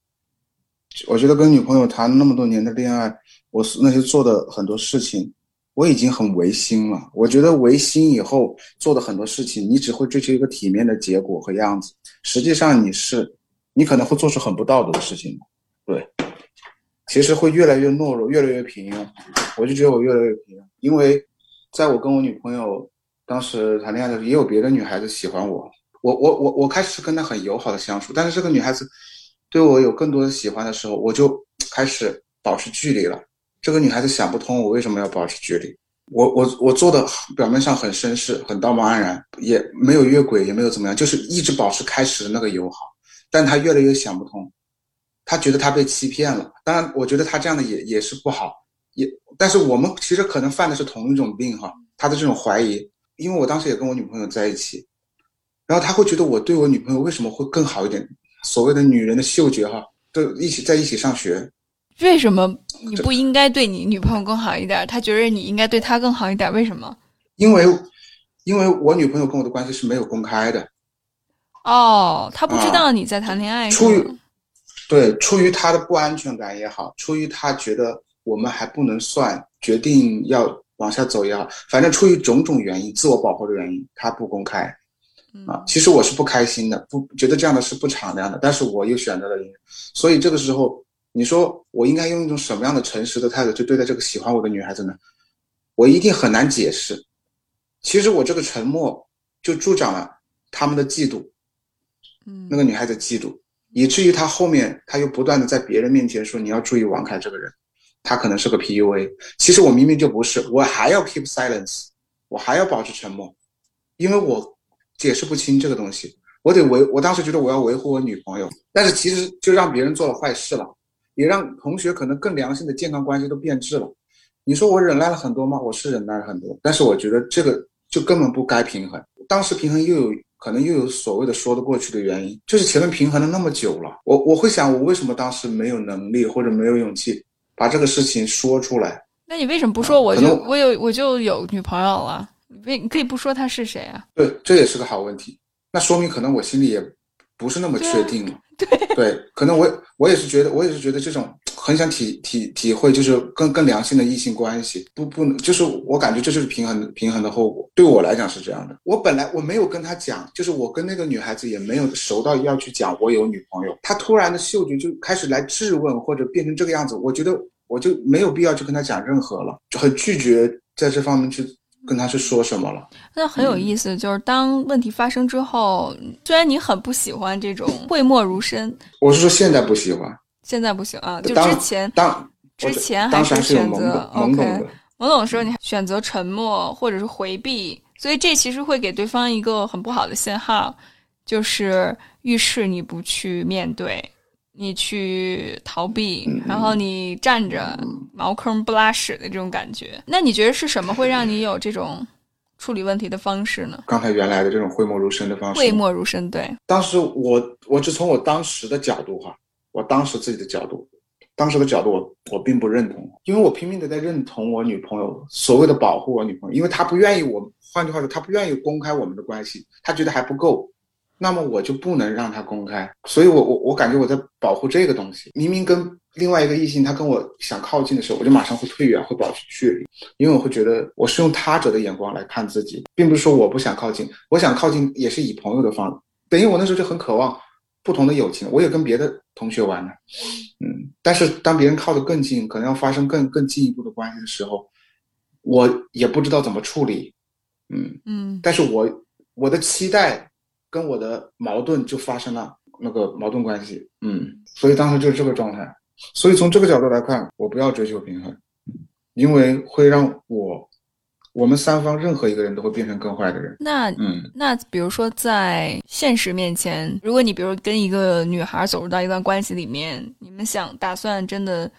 我觉得跟女朋友谈那么多年的恋爱，我那些做的很多事情。我已经很违心了。我觉得违心以后做的很多事情，你只会追求一个体面的结果和样子。实际上你是，你可能会做出很不道德的事情。对，其实会越来越懦弱，越来越平庸。我就觉得我越来越平庸，因为在我跟我女朋友当时谈恋爱的时候，也有别的女孩子喜欢我。我我我我开始跟她很友好的相处，但是这个女孩子对我有更多的喜欢的时候，我就开始保持距离了。这个女孩子想不通，我为什么要保持距离？我我我做的表面上很绅士，很道貌岸然，也没有越轨，也没有怎么样，就是一直保持开始的那个友好。但她越来越想不通，她觉得她被欺骗了。当然，我觉得她这样的也也是不好，也，但是我们其实可能犯的是同一种病哈，她的这种怀疑，因为我当时也跟我女朋友在一起，然后她会觉得我对我女朋友为什么会更好一点？所谓的女人的嗅觉哈，都一起在一起上学，为什么你不应该对你女朋友更好一点？他觉得你应该对她更好一点，为什么？因为，因为我女朋友跟我的关系是没有公开的。哦，他不知道你在谈恋爱。出于对，出于他的不安全感也好，出于他觉得我们还不能算决定要往下走也好，反正出于种种原因，自我保护的原因，他不公开。啊，其实我是不开心的，不觉得这样的是不敞亮的，但是我又选择了所以这个时候，你说我应该用一种什么样的诚实的态度去对待这个喜欢我的女孩子呢？我一定很难解释。其实我这个沉默就助长了他们的嫉妒。嗯，那个女孩子嫉妒，以至于她后面她又不断的在别人面前说你要注意王凯这个人，他可能是个 PUA。其实我明明就不是，我还要 keep silence，我还要保持沉默，因为我解释不清这个东西，我得维。我当时觉得我要维护我女朋友，但是其实就让别人做了坏事了，也让同学可能更良性的健康关系都变质了。你说我忍耐了很多吗？我是忍耐了很多，但是我觉得这个就根本不该平衡。当时平衡又有。可能又有所谓的说得过去的原因，就是前面平衡了那么久了，我我会想，我为什么当时没有能力或者没有勇气把这个事情说出来？那你为什么不说？我就我有我就有女朋友了，为你可以不说他是谁啊？对，这也是个好问题。那说明可能我心里也不是那么确定了。对对，可能我我也是觉得，我也是觉得这种很想体体体会，就是更更良性的异性关系，不不能，就是我感觉这就是平衡平衡的后果。对我来讲是这样的，我本来我没有跟他讲，就是我跟那个女孩子也没有熟到要去讲我有女朋友，她突然的嗅觉就开始来质问或者变成这个样子，我觉得我就没有必要去跟他讲任何了，就很拒绝在这方面去。跟他是说什么了？那很有意思，就是当问题发生之后，虽然你很不喜欢这种讳莫如深，我是说现在不喜欢，现在不行啊，就之前当之前还是选择 OK，懵懂的时候你选择沉默或者是回避，所以这其实会给对方一个很不好的信号，就是预示你不去面对。你去逃避，然后你站着茅坑不拉屎的这种感觉，那你觉得是什么会让你有这种处理问题的方式呢？刚才原来的这种讳莫如深的方式。讳莫如深，对。当时我，我只从我当时的角度哈，我当时自己的角度，当时的角度，我我并不认同，因为我拼命的在认同我女朋友所谓的保护我女朋友，因为她不愿意我，换句话说，她不愿意公开我们的关系，她觉得还不够。那么我就不能让他公开，所以我我我感觉我在保护这个东西。明明跟另外一个异性，他跟我想靠近的时候，我就马上会退远，会保持距离，因为我会觉得我是用他者的眼光来看自己，并不是说我不想靠近，我想靠近也是以朋友的方。等于我那时候就很渴望不同的友情，我也跟别的同学玩呢，嗯，但是当别人靠得更近，可能要发生更更进一步的关系的时候，我也不知道怎么处理，嗯嗯，但是我我的期待。跟我的矛盾就发生了那个矛盾关系，嗯，所以当时就是这个状态。所以从这个角度来看，我不要追求平衡，因为会让我我们三方任何一个人都会变成更坏的人。那嗯，那比如说在现实面前，如果你比如跟一个女孩走入到一段关系里面，你们想打算真的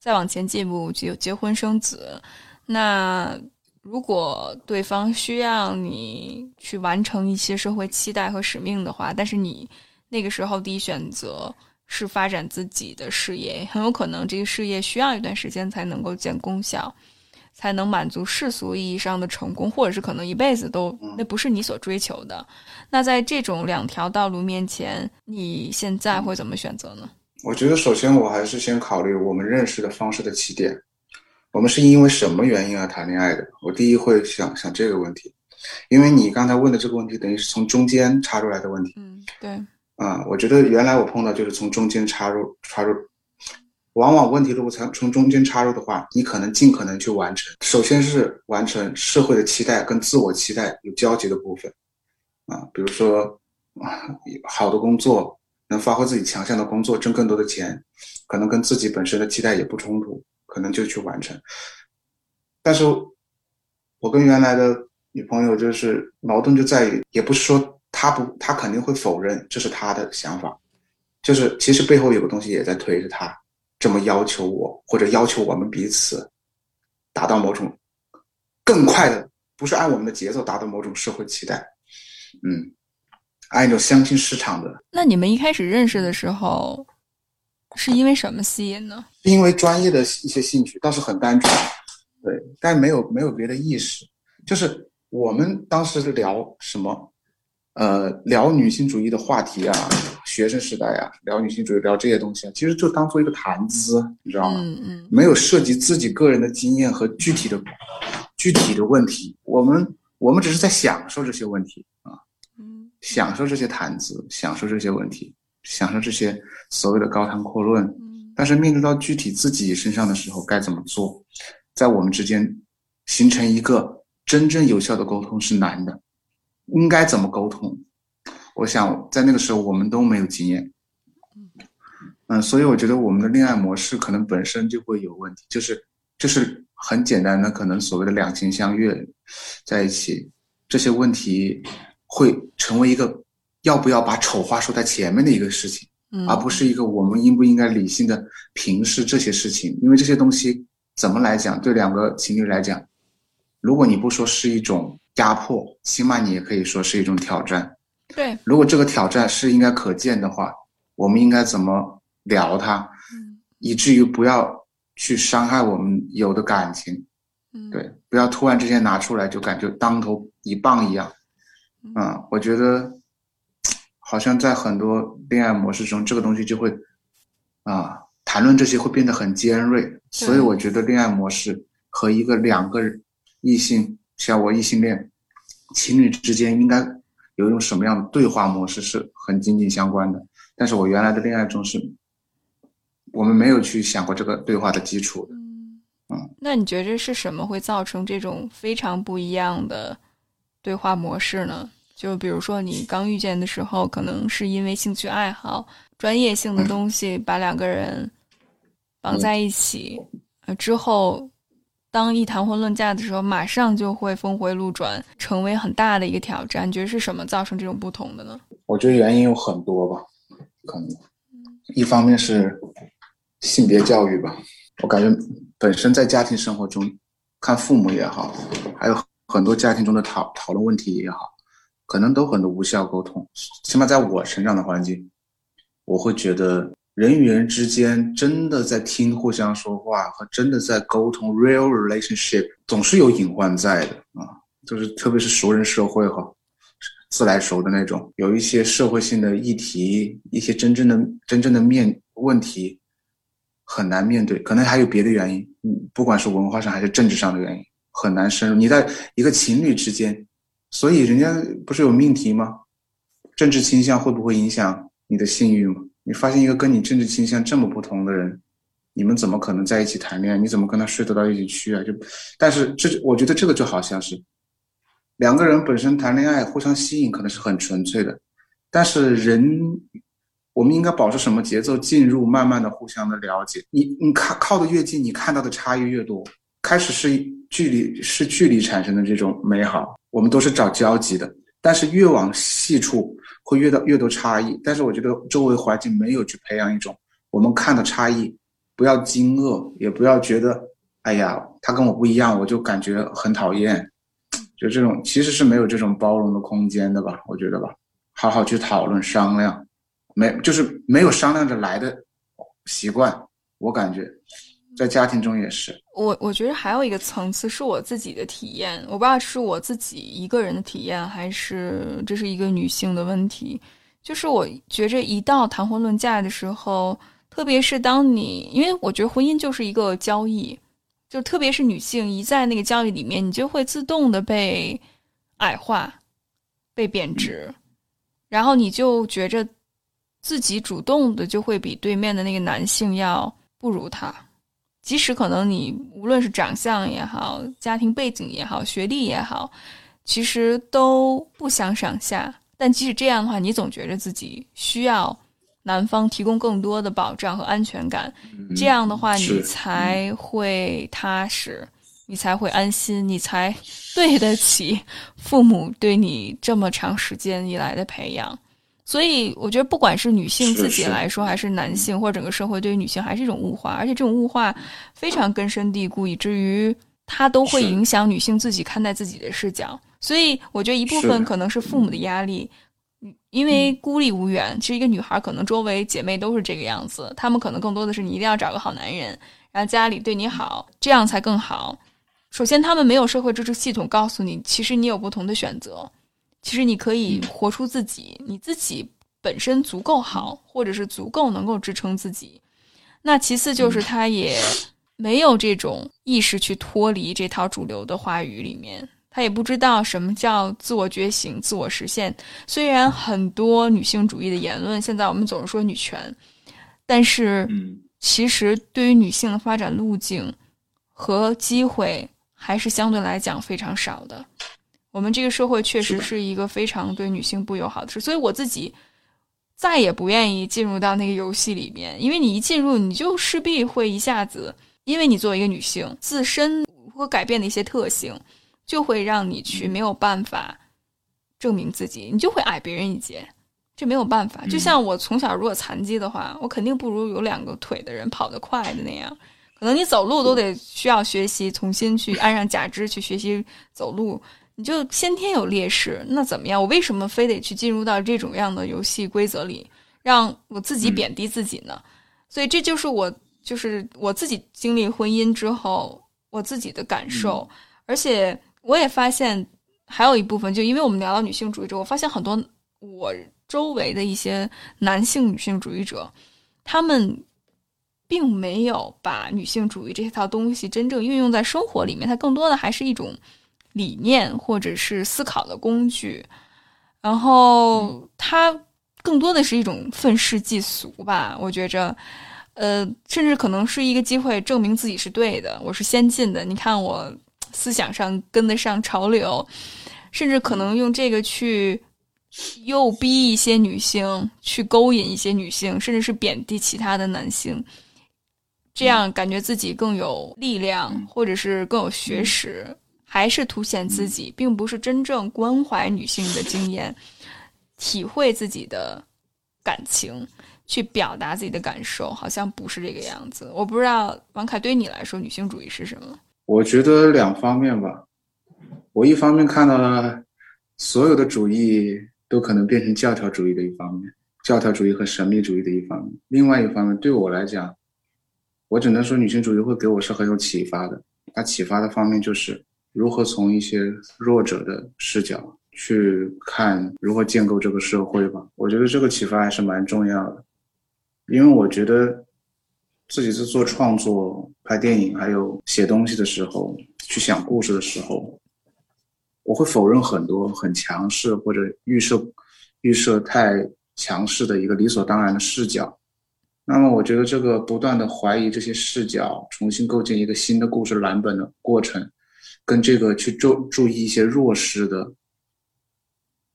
再往前进一步，结结婚生子，那。如果对方需要你去完成一些社会期待和使命的话，但是你那个时候第一选择是发展自己的事业，很有可能这个事业需要一段时间才能够见功效，才能满足世俗意义上的成功，或者是可能一辈子都那不是你所追求的。那在这种两条道路面前，你现在会怎么选择呢？我觉得首先我还是先考虑我们认识的方式的起点。我们是因为什么原因而谈恋爱的？我第一会想想这个问题，因为你刚才问的这个问题，等于是从中间插出来的问题。嗯，对。啊，我觉得原来我碰到就是从中间插入，插入，往往问题如果从从中间插入的话，你可能尽可能去完成。首先是完成社会的期待跟自我期待有交集的部分，啊，比如说啊，好的工作，能发挥自己强项的工作，挣更多的钱，可能跟自己本身的期待也不冲突。可能就去完成，但是我跟原来的女朋友就是矛盾就在于，也不是说她不，她肯定会否认这是她的想法，就是其实背后有个东西也在推着她这么要求我，或者要求我们彼此，达到某种更快的，不是按我们的节奏达到某种社会期待，嗯，按一种相亲市场的。那你们一开始认识的时候，是因为什么吸引呢？因为专业的一些兴趣，倒是很单纯，对，但没有没有别的意识，就是我们当时聊什么，呃，聊女性主义的话题啊。学生时代啊，聊女性主义，聊这些东西啊，其实就当做一个谈资，你知道吗？嗯嗯，没有涉及自己个人的经验和具体的、具体的问题。我们我们只是在享受这些问题啊，嗯，享受这些谈资，享受这些问题，享受这些所谓的高谈阔论。嗯，但是面对到具体自己身上的时候，该怎么做？在我们之间形成一个真正有效的沟通是难的。应该怎么沟通？我想在那个时候我们都没有经验，嗯，所以我觉得我们的恋爱模式可能本身就会有问题，就是就是很简单的，可能所谓的两情相悦在一起，这些问题会成为一个要不要把丑话说在前面的一个事情，而不是一个我们应不应该理性的平视这些事情，因为这些东西怎么来讲，对两个情侣来讲，如果你不说是一种压迫，起码你也可以说是一种挑战。对，如果这个挑战是应该可见的话，我们应该怎么聊它，嗯以至于不要去伤害我们有的感情，嗯，对，不要突然之间拿出来就感觉当头一棒一样，嗯，我觉得好像在很多恋爱模式中，这个东西就会啊，谈论这些会变得很尖锐，所以我觉得恋爱模式和一个两个异性，像我异性恋情侣之间应该。有一种什么样的对话模式是很紧紧相关的，但是我原来的恋爱中是，我们没有去想过这个对话的基础的。嗯嗯，那你觉着是什么会造成这种非常不一样的对话模式呢？就比如说你刚遇见的时候，可能是因为兴趣爱好、专业性的东西把两个人绑在一起，呃，之后。当一谈婚论嫁的时候，马上就会峰回路转，成为很大的一个挑战。你觉得是什么造成这种不同的呢？我觉得原因有很多吧，可能一方面是性别教育吧。我感觉本身在家庭生活中，看父母也好，还有很多家庭中的讨讨论问题也好，可能都很多无效沟通。起码在我成长的环境，我会觉得。人与人之间真的在听互相说话和真的在沟通，real relationship 总是有隐患在的啊，就是特别是熟人社会哈，自来熟的那种，有一些社会性的议题，一些真正的真正的面问题很难面对，可能还有别的原因，嗯，不管是文化上还是政治上的原因，很难深入。你在一个情侣之间，所以人家不是有命题吗？政治倾向会不会影响你的性欲吗？你发现一个跟你政治倾向这么不同的人，你们怎么可能在一起谈恋爱？你怎么跟他睡得到一起去啊？就，但是这我觉得这个就好像是两个人本身谈恋爱互相吸引，可能是很纯粹的，但是人我们应该保持什么节奏？进入慢慢的互相的了解。你你看靠的越近，你看到的差异越多。开始是距离是距离产生的这种美好，我们都是找交集的，但是越往细处。会越到越多差异，但是我觉得周围环境没有去培养一种我们看的差异，不要惊愕，也不要觉得，哎呀，他跟我不一样，我就感觉很讨厌，就这种其实是没有这种包容的空间的吧？我觉得吧，好好去讨论商量，没就是没有商量着来的习惯，我感觉。在家庭中也是，我我觉得还有一个层次是我自己的体验，我不知道是我自己一个人的体验，还是这是一个女性的问题。就是我觉着一到谈婚论嫁的时候，特别是当你，因为我觉得婚姻就是一个交易，就特别是女性一在那个交易里面，你就会自动的被矮化、被贬值，然后你就觉着自己主动的就会比对面的那个男性要不如他。即使可能你无论是长相也好，家庭背景也好，学历也好，其实都不相上下。但即使这样的话，你总觉着自己需要男方提供更多的保障和安全感。这样的话，你才会踏实，你才会安心，你才对得起父母对你这么长时间以来的培养。所以，我觉得不管是女性自己来说，还是男性或者整个社会对于女性，还是一种物化，而且这种物化非常根深蒂固，以至于它都会影响女性自己看待自己的视角。所以我觉得一部分可能是父母的压力，嗯因为孤立无援。其实一个女孩可能周围姐妹都是这个样子，她们可能更多的是你一定要找个好男人，然后家里对你好，这样才更好。首先，他们没有社会支持系统告诉你，其实你有不同的选择，其实你可以活出自己，你自己本身足够好，或者是足够能够支撑自己。那其次就是他也没有这种意识去脱离这套主流的话语里面，他也不知道什么叫自我觉醒、自我实现。虽然很多女性主义的言论，现在我们总是说女权，但是嗯其实对于女性的发展路径和机会，还是相对来讲非常少的。我们这个社会确实是一个非常对女性不友好的事，所以我自己再也不愿意进入到那个游戏里面，因为你一进入，你就势必会一下子，因为你作为一个女性，自身会改变的一些特性，就会让你去没有办法证明自己，你就会矮别人一截。这没有办法，就像我从小如果残疾的话，我肯定不如有两个腿的人跑得快的那样。可能你走路都得需要学习，重新去安上假肢去学习走路，你就先天有劣势，那怎么样？我为什么非得去进入到这种样的游戏规则里，让我自己贬低自己呢？所以这就是我，就是我自己经历婚姻之后我自己的感受，而且我也发现还有一部分，就因为我们聊到女性主义者，我发现很多我周围的一些男性女性主义者，他们并没有把女性主义这套东西真正运用在生活里面，它更多的还是一种理念或者是思考的工具，然后它更多的是一种愤世嫉俗吧，我觉着。呃，甚至可能是一个机会证明自己是对的，我是先进的。你看我思想上跟得上潮流，甚至可能用这个去诱逼一些女性，去勾引一些女性，甚至是贬低其他的男性，这样感觉自己更有力量，或者是更有学识，还是凸显自己，并不是真正关怀女性的经验，体会自己的感情。去表达自己的感受，好像不是这个样子。我不知道王凯对你来说，女性主义是什么？我觉得两方面吧。我一方面看到了所有的主义都可能变成教条主义的一方面，教条主义和神秘主义的一方面。另外一方面，对我来讲，我只能说女性主义会给我是很有启发的。它启发的方面就是如何从一些弱者的视角去看如何建构这个社会吧。我觉得这个启发还是蛮重要的。因为我觉得自己在做创作、拍电影，还有写东西的时候，去想故事的时候，我会否认很多很强势或者预设、预设太强势的一个理所当然的视角。那么，我觉得这个不断的怀疑这些视角，重新构建一个新的故事蓝本的过程，跟这个去注注意一些弱势的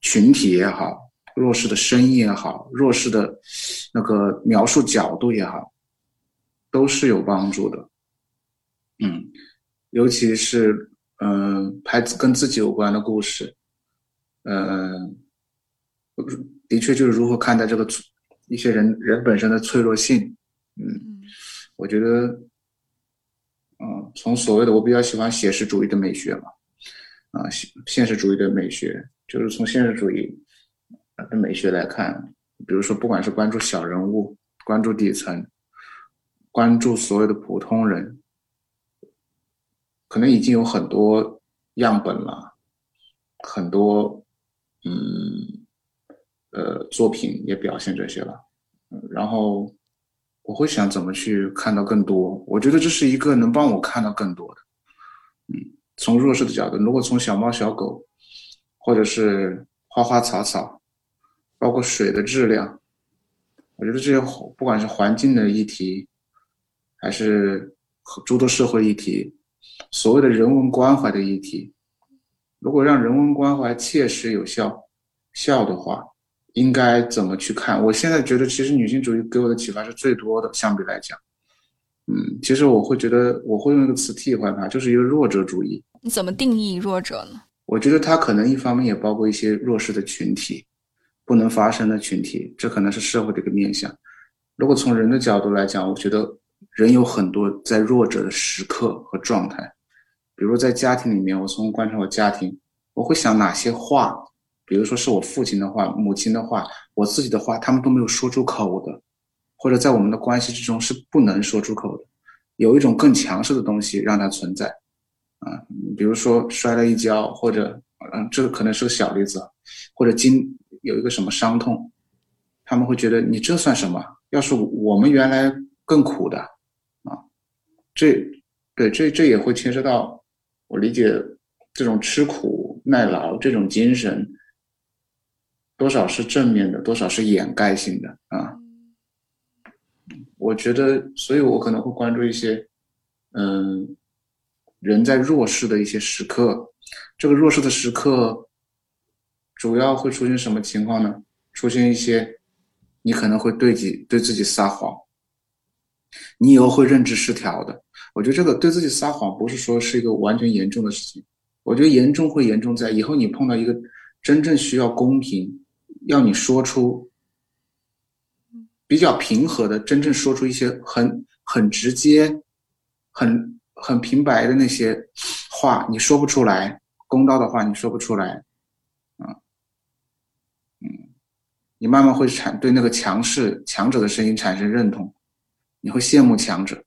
群体也好。弱势的声音也好，弱势的那个描述角度也好，都是有帮助的。嗯，尤其是嗯、呃，拍跟自己有关的故事，嗯、呃，的确就是如何看待这个一些人人本身的脆弱性。嗯，我觉得，嗯，从所谓的我比较喜欢写实主义的美学嘛，啊，现实主义的美学，就是从现实主义。的美学来看，比如说，不管是关注小人物、关注底层、关注所有的普通人，可能已经有很多样本了，很多嗯呃作品也表现这些了。然后我会想怎么去看到更多，我觉得这是一个能帮我看到更多的。嗯，从弱势的角度，如果从小猫小狗，或者是花花草草。包括水的质量，我觉得这些不管是环境的议题，还是诸多社会议题，所谓的人文关怀的议题，如果让人文关怀切实有效效的话，应该怎么去看？我现在觉得，其实女性主义给我的启发是最多的，相比来讲，嗯，其实我会觉得，我会用一个词替换它，就是一个弱者主义。你怎么定义弱者呢？我觉得它可能一方面也包括一些弱势的群体。不能发声的群体，这可能是社会的一个面向。如果从人的角度来讲，我觉得人有很多在弱者的时刻和状态，比如在家庭里面，我从观察我家庭，我会想哪些话，比如说是我父亲的话、母亲的话、我自己的话，他们都没有说出口的，或者在我们的关系之中是不能说出口的，有一种更强势的东西让它存在，啊，比如说摔了一跤，或者嗯，这个可能是个小例子，或者今有一个什么伤痛，他们会觉得你这算什么？要是我们原来更苦的，啊，这对这这也会牵涉到。我理解这种吃苦耐劳这种精神，多少是正面的，多少是掩盖性的啊。我觉得，所以我可能会关注一些，嗯，人在弱势的一些时刻。这个弱势的时刻，主要会出现什么情况呢？出现一些，你可能会对己对自己撒谎，你以后会认知失调的。我觉得这个对自己撒谎不是说是一个完全严重的事情，我觉得严重会严重在以后你碰到一个真正需要公平，要你说出比较平和的，真正说出一些很很直接、很很平白的那些话，你说不出来，公道的话你说不出来，啊，嗯，你慢慢会产对那个强势强者的声音产生认同，你会羡慕强者。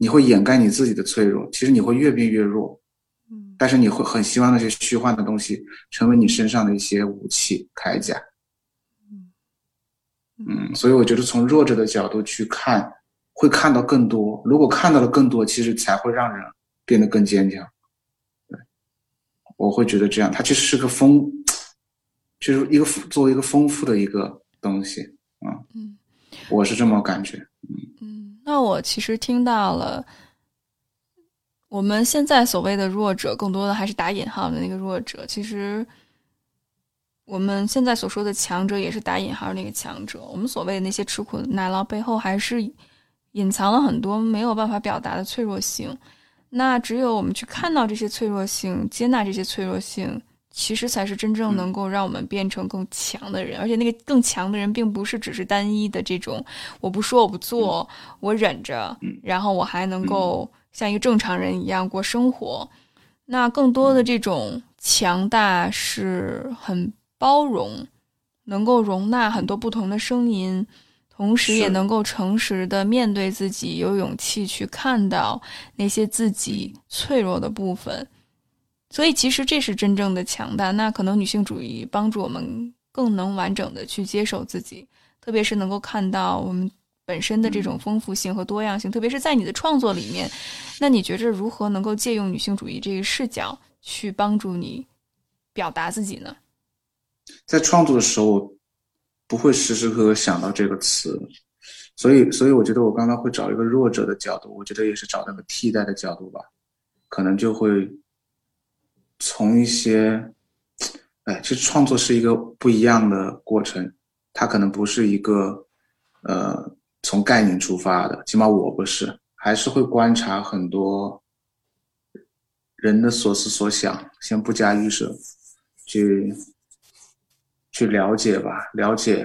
你会掩盖你自己的脆弱，其实你会越变越弱，嗯，但是你会很希望那些虚幻的东西成为你身上的一些武器铠甲，嗯，嗯，所以我觉得从弱者的角度去看，会看到更多。如果看到了更多，其实才会让人变得更坚强。对，我会觉得这样，它其实是个丰，就是一个作为一个丰富的一个东西啊，嗯，我是这么感觉，嗯。那我其实听到了，我们现在所谓的弱者，更多的还是打引号的那个弱者。其实，我们现在所说的强者，也是打引号那个强者。我们所谓的那些吃苦耐劳背后，还是隐藏了很多没有办法表达的脆弱性。那只有我们去看到这些脆弱性，接纳这些脆弱性。其实才是真正能够让我们变成更强的人，而且那个更强的人，并不是只是单一的这种，我不说我不做，我忍着，然后我还能够像一个正常人一样过生活。那更多的这种强大是很包容，能够容纳很多不同的声音，同时也能够诚实的面对自己，有勇气去看到那些自己脆弱的部分。所以，其实这是真正的强大。那可能女性主义帮助我们更能完整的去接受自己，特别是能够看到我们本身的这种丰富性和多样性。特别是在你的创作里面，那你觉着如何能够借用女性主义这个视角去帮助你表达自己呢？在创作的时候，不会时时刻刻想到这个词，所以，所以我觉得我刚刚会找一个弱者的角度，我觉得也是找那个替代的角度吧，可能就会。从一些，哎，其实创作是一个不一样的过程，它可能不是一个，呃，从概念出发的，起码我不是，还是会观察很多人的所思所想，先不加预设，去去了解吧，了解，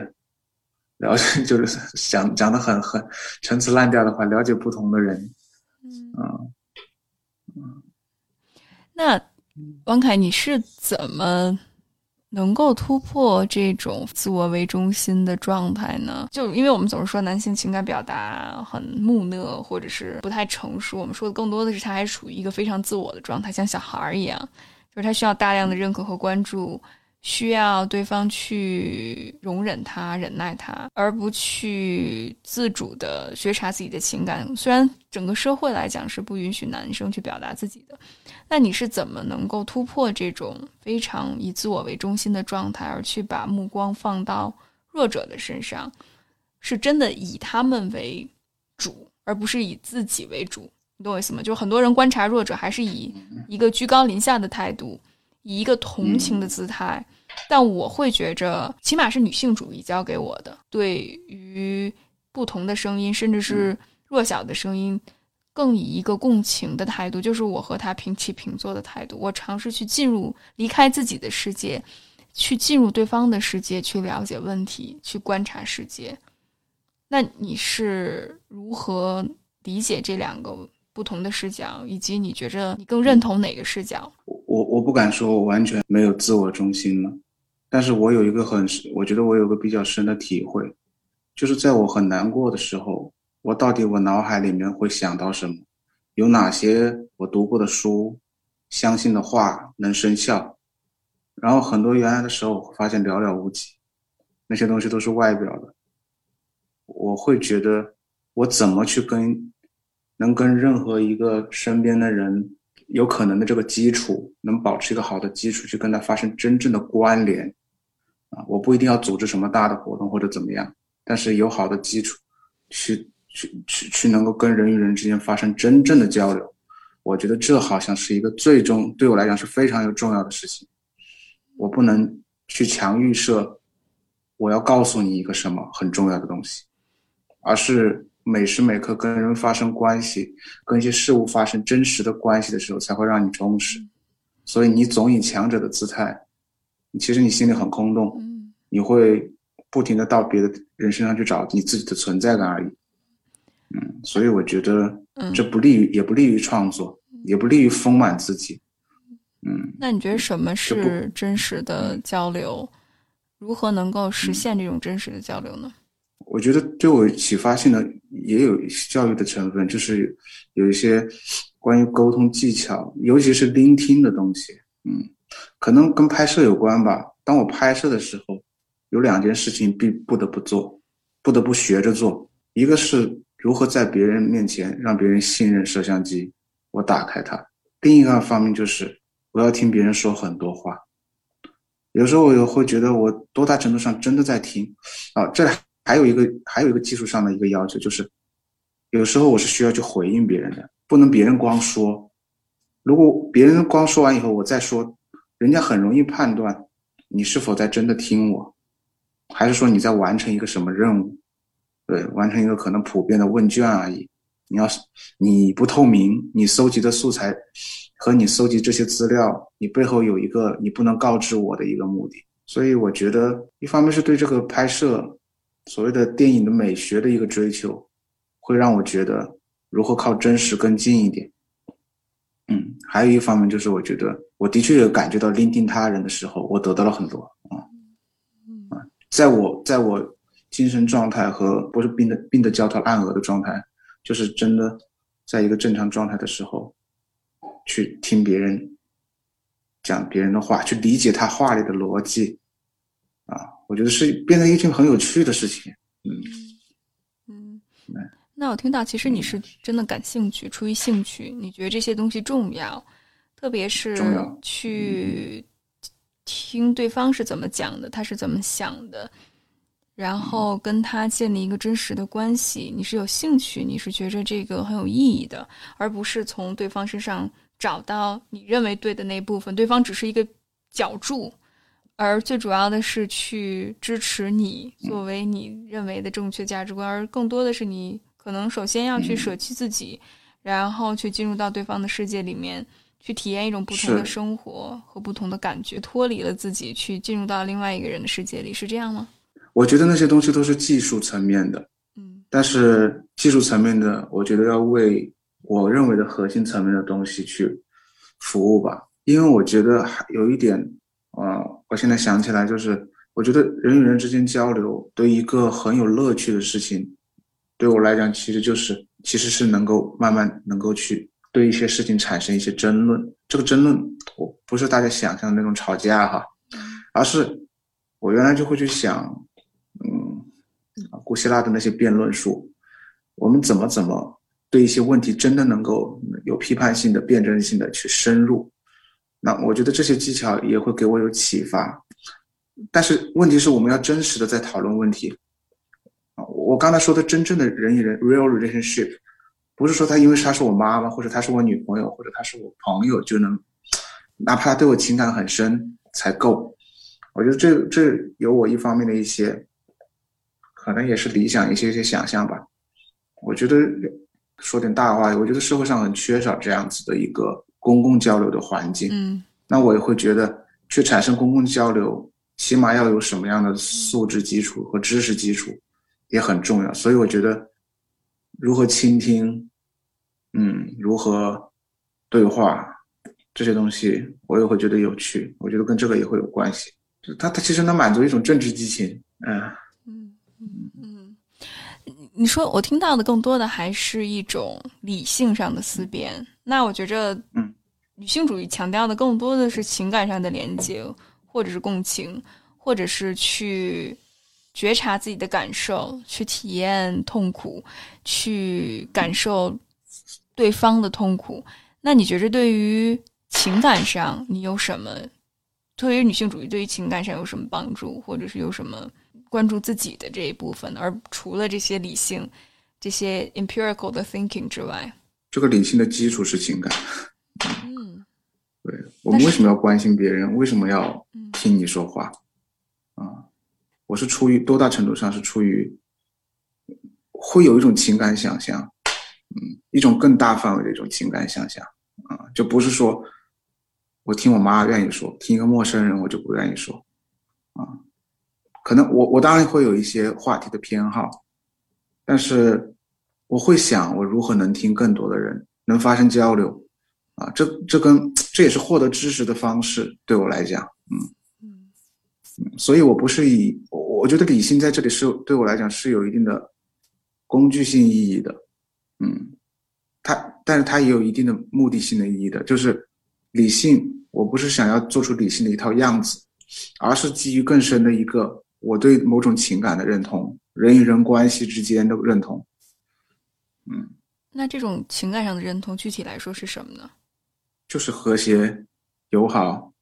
了解 就是讲讲的很很陈词滥调的话，了解不同的人，嗯嗯，那。王凯，你是怎么能够突破这种自我为中心的状态呢？就因为我们总是说男性情感表达很木讷，或者是不太成熟。我们说的更多的是他还处于一个非常自我的状态，像小孩儿一样，就是他需要大量的认可和关注。需要对方去容忍他、忍耐他，而不去自主的觉察自己的情感。虽然整个社会来讲是不允许男生去表达自己的，那你是怎么能够突破这种非常以自我为中心的状态，而去把目光放到弱者的身上？是真的以他们为主，而不是以自己为主。你懂我意思吗？就很多人观察弱者，还是以一个居高临下的态度。以一个同情的姿态，但我会觉着，起码是女性主义教给我的，对于不同的声音，甚至是弱小的声音，更以一个共情的态度，就是我和他平起平坐的态度。我尝试去进入，离开自己的世界，去进入对方的世界，去了解问题，去观察世界。那你是如何理解这两个不同的视角，以及你觉着你更认同哪个视角？我我不敢说我完全没有自我中心了，但是我有一个很，我觉得我有个比较深的体会，就是在我很难过的时候，我到底我脑海里面会想到什么？有哪些我读过的书、相信的话能生效？然后很多原来的时候我发现寥寥无几，那些东西都是外表的。我会觉得我怎么去跟能跟任何一个身边的人有可能的这个基础，能保持一个好的基础，去跟他发生真正的关联啊！我不一定要组织什么大的活动或者怎么样，但是有好的基础，去去去去能够跟人与人之间发生真正的交流，我觉得这好像是一个最终对我来讲是非常有重要的事情。我不能去强预设，我要告诉你一个什么很重要的东西，而是每时每刻跟人发生关系，跟一些事物发生真实的关系的时候，才会让你充实。所以你总以强者的姿态，其实你心里很空洞，你会不停的到别的人身上去找你自己的存在感而已。嗯，所以我觉得这不利于，也不利于创作，也不利于丰满自己。嗯，那你觉得什么是真实的交流？如何能够实现这种真实的交流呢？我觉得对我启发性的也有一些教育的成分，就是有一些关于沟通技巧，尤其是聆听的东西。嗯，可能跟拍摄有关吧。当我拍摄的时候，有两件事情必不得不做，不得不学着做。一个是如何在别人面前让别人信任摄像机，我打开它；另一个方面就是。我要听别人说很多话，有时候我也会觉得我多大程度上真的在听啊。这还有一个还有一个技术上的一个要求，就是有时候我是需要去回应别人的，不能别人光说。如果别人光说完以后我再说，人家很容易判断你是否在真的听我，还是说你在完成一个什么任务？对，完成一个可能普遍的问卷而已。你要是你不透明，你搜集的素材。和你搜集这些资料，你背后有一个你不能告知我的一个目的，所以我觉得一方面是对这个拍摄所谓的电影的美学的一个追求，会让我觉得如何靠真实更近一点。嗯，还有一方面就是我觉得我的确有感觉到聆听他人的时候，我得到了很多啊啊，在我在我精神状态和不是病的病的焦头烂额的状态，就是真的在一个正常状态的时候。去听别人讲别人的话，去理解他话里的逻辑，啊，我觉得是变成一件很有趣的事情。嗯嗯，那我听到，其实你是真的感兴趣，出于兴趣，你觉得这些东西重要，特别是去听对方是怎么讲的，他是怎么想的，然后跟他建立一个真实的关系，你是有兴趣，你是觉着这个很有意义的，而不是从对方身上。找到你认为对的那部分，对方只是一个脚注，而最主要的是去支持你作为你认为的正确价值观，而更多的是你可能首先要去舍弃自己，然后去进入到对方的世界里面，去体验一种不同的生活和不同的感觉，脱离了自己，去进入到另外一个人的世界里，是这样吗？我觉得那些东西都是技术层面的，嗯，但是技术层面的，我觉得要为。我认为的核心层面的东西去服务吧，因为我觉得还有一点，啊，我现在想起来就是，我觉得人与人之间交流对一个很有乐趣的事情，对我来讲其实就是其实是能够慢慢能够去对一些事情产生一些争论。这个争论我不是大家想象的那种吵架哈，而是我原来就会去想，嗯，古希腊的那些辩论术，我们怎么怎么。对一些问题真的能够有批判性的、辩证性的去深入，那我觉得这些技巧也会给我有启发。但是问题是我们要真实的在讨论问题啊！我刚才说的真正的人与人 （real relationship），不是说他因为他是我妈妈，或者他是我女朋友，或者他是我朋友就能，哪怕他对我情感很深才够。我觉得这这有我一方面的一些，可能也是理想一些一些想象吧。我觉得。说点大话，我觉得社会上很缺少这样子的一个公共交流的环境。嗯，那我也会觉得，去产生公共交流，起码要有什么样的素质基础和知识基础，也很重要。所以我觉得，如何倾听，嗯，如何对话这些东西，我也会觉得有趣。我觉得跟这个也会有关系。就它它其实能满足一种政治激情，嗯。你说我听到的更多的还是一种理性上的思辨。那我觉着，嗯，女性主义强调的更多的是情感上的连接，或者是共情，或者是去。觉察自己的感受，去体验痛苦，去感受对方的痛苦。那你觉着对于情感上，你有什么？对于女性主义，对于情感上有什么帮助，或者是有什么关注自己的这一部分？而除了这些理性、这些 empirical 的 thinking 之外，这个理性的基础是情感。嗯，对我们为什么要关心别人？为什么要听你说话？啊？我是出于多大程度上是出于会有一种情感想象，嗯，一种更大范围的一种情感想象啊，就不是说我听我妈愿意说，听一个陌生人我就不愿意说啊。可能我我当然会有一些话题的偏好，但是我会想我如何能听更多的人，能发生交流啊。这这跟这也是获得知识的方式，对我来讲，嗯。所以，我不是以我我觉得理性在这里是对我来讲是有一定的工具性意义的，嗯，它但是它也有一定的目的性的意义的，就是理性，我不是想要做出理性的一套样子，而是基于更深的一个我对某种情感的认同，人与人关系之间的认同，嗯，那这种情感上的认同，具体来说是什么呢？就是和谐、友好。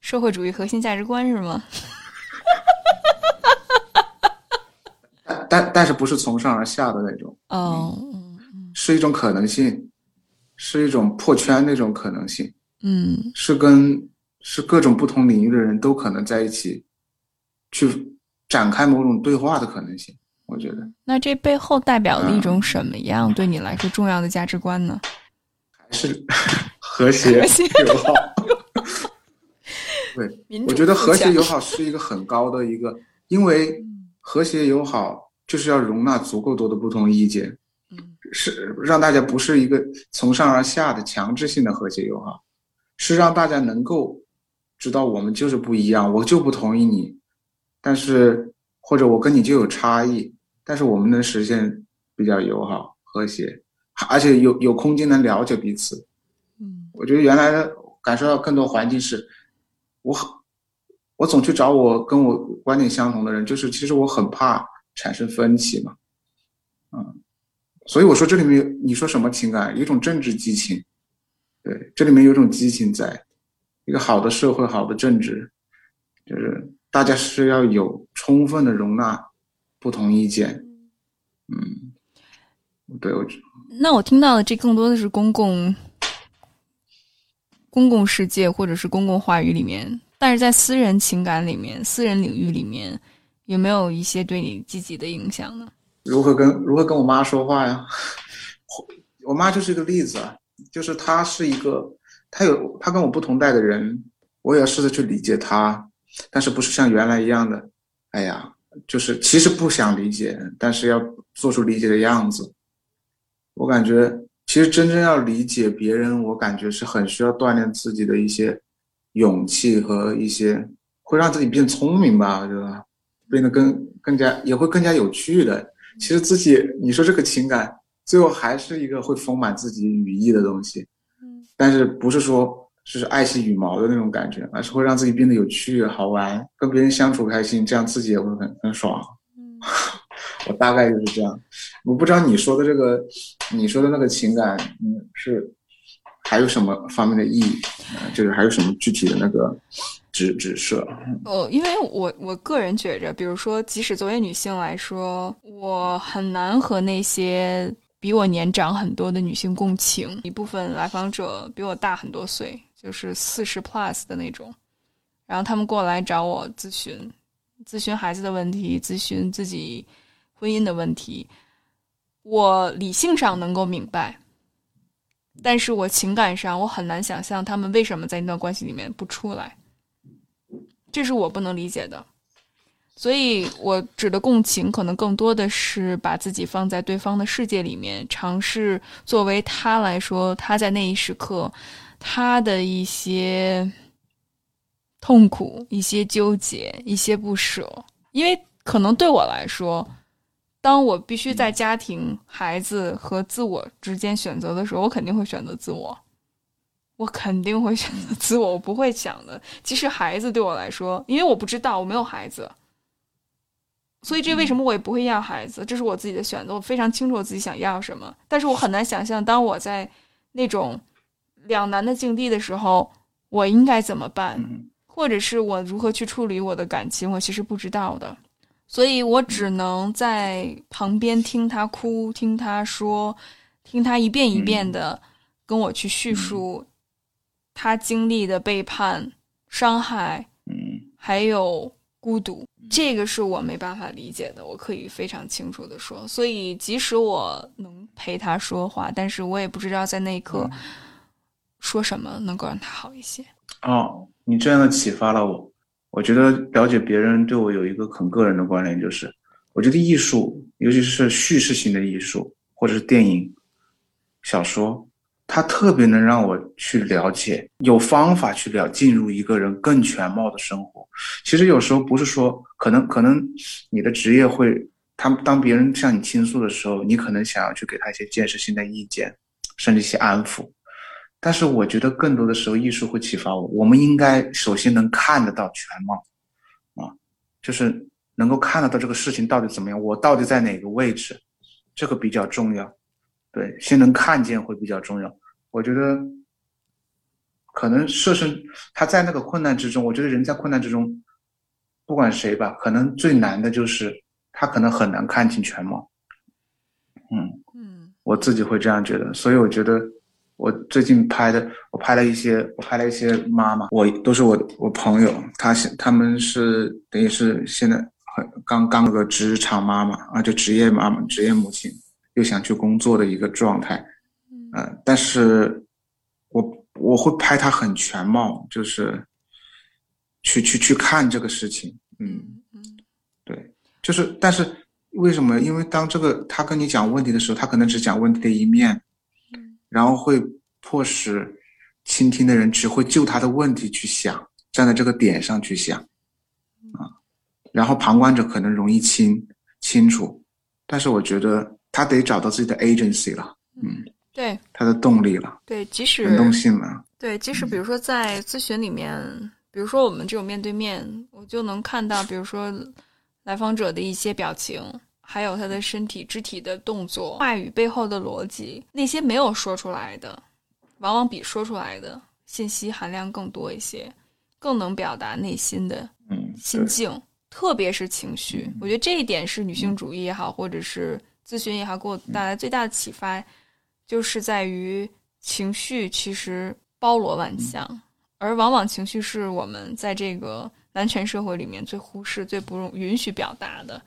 社会主义核心价值观是吗？但但是不是从上而下的那种？哦，是一种可能性，是一种破圈那种可能性。嗯，是跟是各种不同领域的人都可能在一起，去展开某种对话的可能性。我觉得，那这背后代表了一种什么样对你来说重要的价值观呢？还是和谐友好。对，我觉得和谐友好是一个很高的一个，因为和谐友好就是要容纳足够多的不同意见，是让大家不是一个从上而下的强制性的和谐友好，是让大家能够知道我们就是不一样，我就不同意你，但是或者我跟你就有差异，但是我们能实现比较友好和谐，而且有有空间能了解彼此。嗯，我觉得原来的感受到更多环境是。我很，我总去找我跟我观点相同的人，就是其实我很怕产生分歧嘛，嗯，所以我说这里面你说什么情感，一种政治激情，对，这里面有一种激情在，一个好的社会，好的政治，就是大家是要有充分的容纳不同意见，嗯，对我，那我听到的这更多的是公共。公共世界或者是公共话语里面，但是在私人情感里面、私人领域里面，有没有一些对你积极的影响呢？如何跟如何跟我妈说话呀？我妈就是一个例子啊，就是她是一个，她有她跟我不同代的人，我也要试着去理解她，但是不是像原来一样的，哎呀，就是其实不想理解，但是要做出理解的样子。我感觉。其实真正要理解别人，我感觉是很需要锻炼自己的一些勇气和一些会让自己变聪明吧，我觉得变得更更加也会更加有趣的。其实自己你说这个情感，最后还是一个会丰满自己羽翼的东西。嗯，但是不是说就是爱惜羽毛的那种感觉，而是会让自己变得有趣、好玩，跟别人相处开心，这样自己也会很很爽。嗯。我大概就是这样，我不知道你说的这个，你说的那个情感，嗯，是还有什么方面的意义？就是还有什么具体的那个指指涉？哦，因为我我个人觉着，比如说，即使作为女性来说，我很难和那些比我年长很多的女性共情。一部分来访者比我大很多岁，就是四十 plus 的那种，然后他们过来找我咨询，咨询孩子的问题，咨询自己。婚姻的问题，我理性上能够明白，但是我情感上我很难想象他们为什么在那段关系里面不出来，这是我不能理解的。所以我指的共情，可能更多的是把自己放在对方的世界里面，尝试作为他来说，他在那一时刻，他的一些痛苦、一些纠结、一些不舍。因为可能对我来说，当我必须在家庭、孩子和自我之间选择的时候，我肯定会选择自我。我肯定会选择自我，我不会想的。其实孩子对我来说，因为我不知道，我没有孩子。所以这为什么我也不会要孩子？这是我自己的选择，我非常清楚我自己想要什么。但是我很难想象，当我在那种两难的境地的时候，我应该怎么办，或者是我如何去处理我的感情，我其实不知道的。所以我只能在旁边听他哭，听他说，听他一遍一遍的跟我去叙述他经历的背叛、伤害，还有孤独。这个是我没办法理解的，我可以非常清楚的说。所以，即使我能陪他说话，但是我也不知道在那一刻说什么能够让他好一些。哦，你这样的启发了我。我觉得了解别人对我有一个很个人的观点，就是我觉得艺术，尤其是叙事性的艺术，或者是电影、小说。它特别能让我去了解，有方法去了进入一个人更全貌的生活。其实有时候不是说可能可能你的职业会，他当别人向你倾诉的时候，你可能想要去给他一些建设性的意见，甚至一些安抚。但是我觉得更多的时候，艺术会启发我。我们应该首先能看得到全貌，啊，就是能够看得到这个事情到底怎么样，我到底在哪个位置，这个比较重要。对，先能看见会比较重要。我觉得，可能设身他在那个困难之中，我觉得人在困难之中，不管谁吧，可能最难的就是他可能很难看清全貌。嗯嗯，我自己会这样觉得。所以我觉得，我最近拍的，我拍了一些，我拍了一些妈妈，我都是我我朋友，他现他们是等于是现在很刚刚个职场妈妈啊，就职业妈妈、职业母亲。又想去工作的一个状态，嗯，但是我我会拍他很全貌，就是去去去看这个事情，嗯嗯，对，就是，但是为什么？因为当这个他跟你讲问题的时候，他可能只讲问题的一面，然后会迫使倾听的人只会就他的问题去想，站在这个点上去想，啊，然后旁观者可能容易清清楚，但是我觉得。他得找到自己的 agency 了，嗯，对，他的动力了，对，即使能动性了，对，即使比如说在咨询里面，比如说我们这种面对面，我就能看到，比如说来访者的一些表情，还有他的身体肢体的动作、话语背后的逻辑，那些没有说出来的，往往比说出来的信息含量更多一些，更能表达内心的心境，特别是情绪。我觉得这一点是女性主义也好，或者是。咨询也好，给我带来最大的启发，就是在于情绪其实包罗万象，而往往情绪是我们在这个男权社会里面最忽视、最不容允许表达的。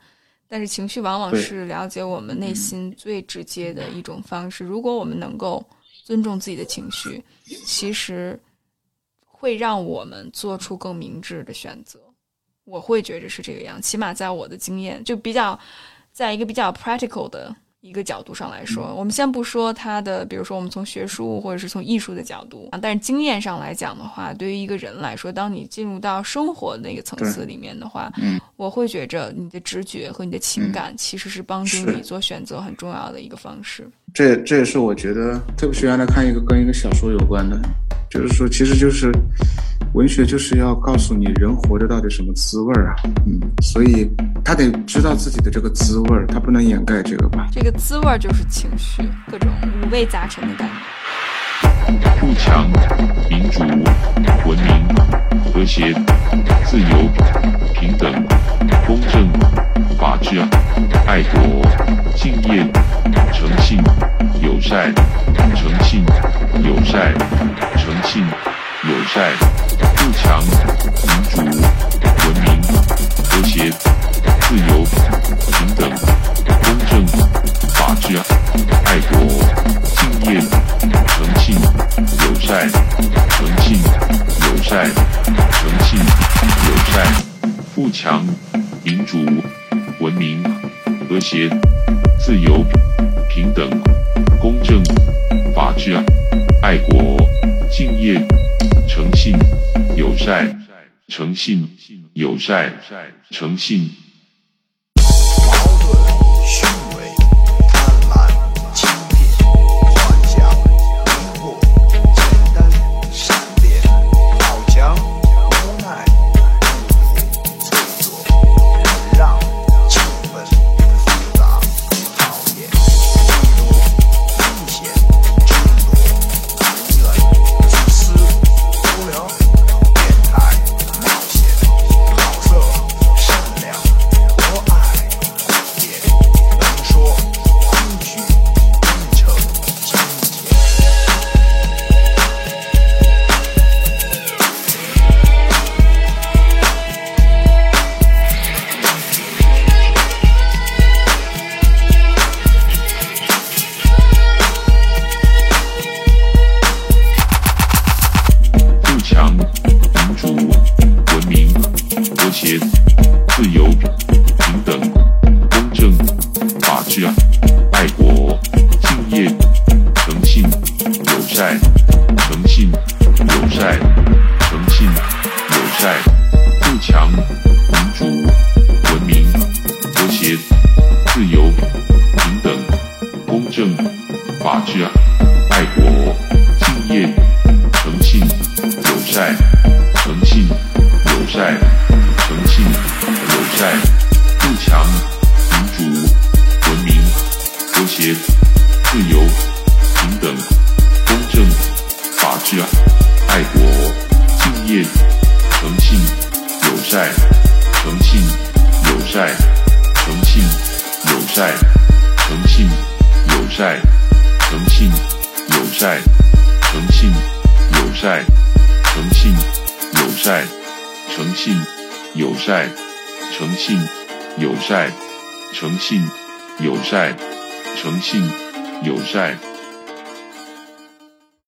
但是情绪往往是了解我们内心最直接的一种方式。如果我们能够尊重自己的情绪，其实会让我们做出更明智的选择。我会觉着是这个样，起码在我的经验就比较。在一个比较 practical 的一个角度上来说，我们先不说它的，比如说我们从学术或者是从艺术的角度啊，但是经验上来讲的话，对于一个人来说，当你进入到生活那个层次里面的话，嗯我会觉着你的直觉和你的情感其实是帮助你做选择很重要的一个方式。这这也是我觉得特别喜欢来看一个跟一个小说有关的，就是说，其实就是。文学就是要告诉你人活着到底什么滋味儿啊，嗯，所以他得知道自己的这个滋味儿，他不能掩盖这个吧？这个滋味儿就是情绪，各种五味杂陈的感觉。富强、民主、文明、和谐、自由、平等、公正、法治、爱国、敬业、诚信、友善、诚信、友善、诚信。友善富强民主文明和谐自由平等公正法治爱国敬业诚信友善诚信友善诚信友善富强民主文明和谐自由平等公正法治爱国敬业诚信友善诚信友善诚信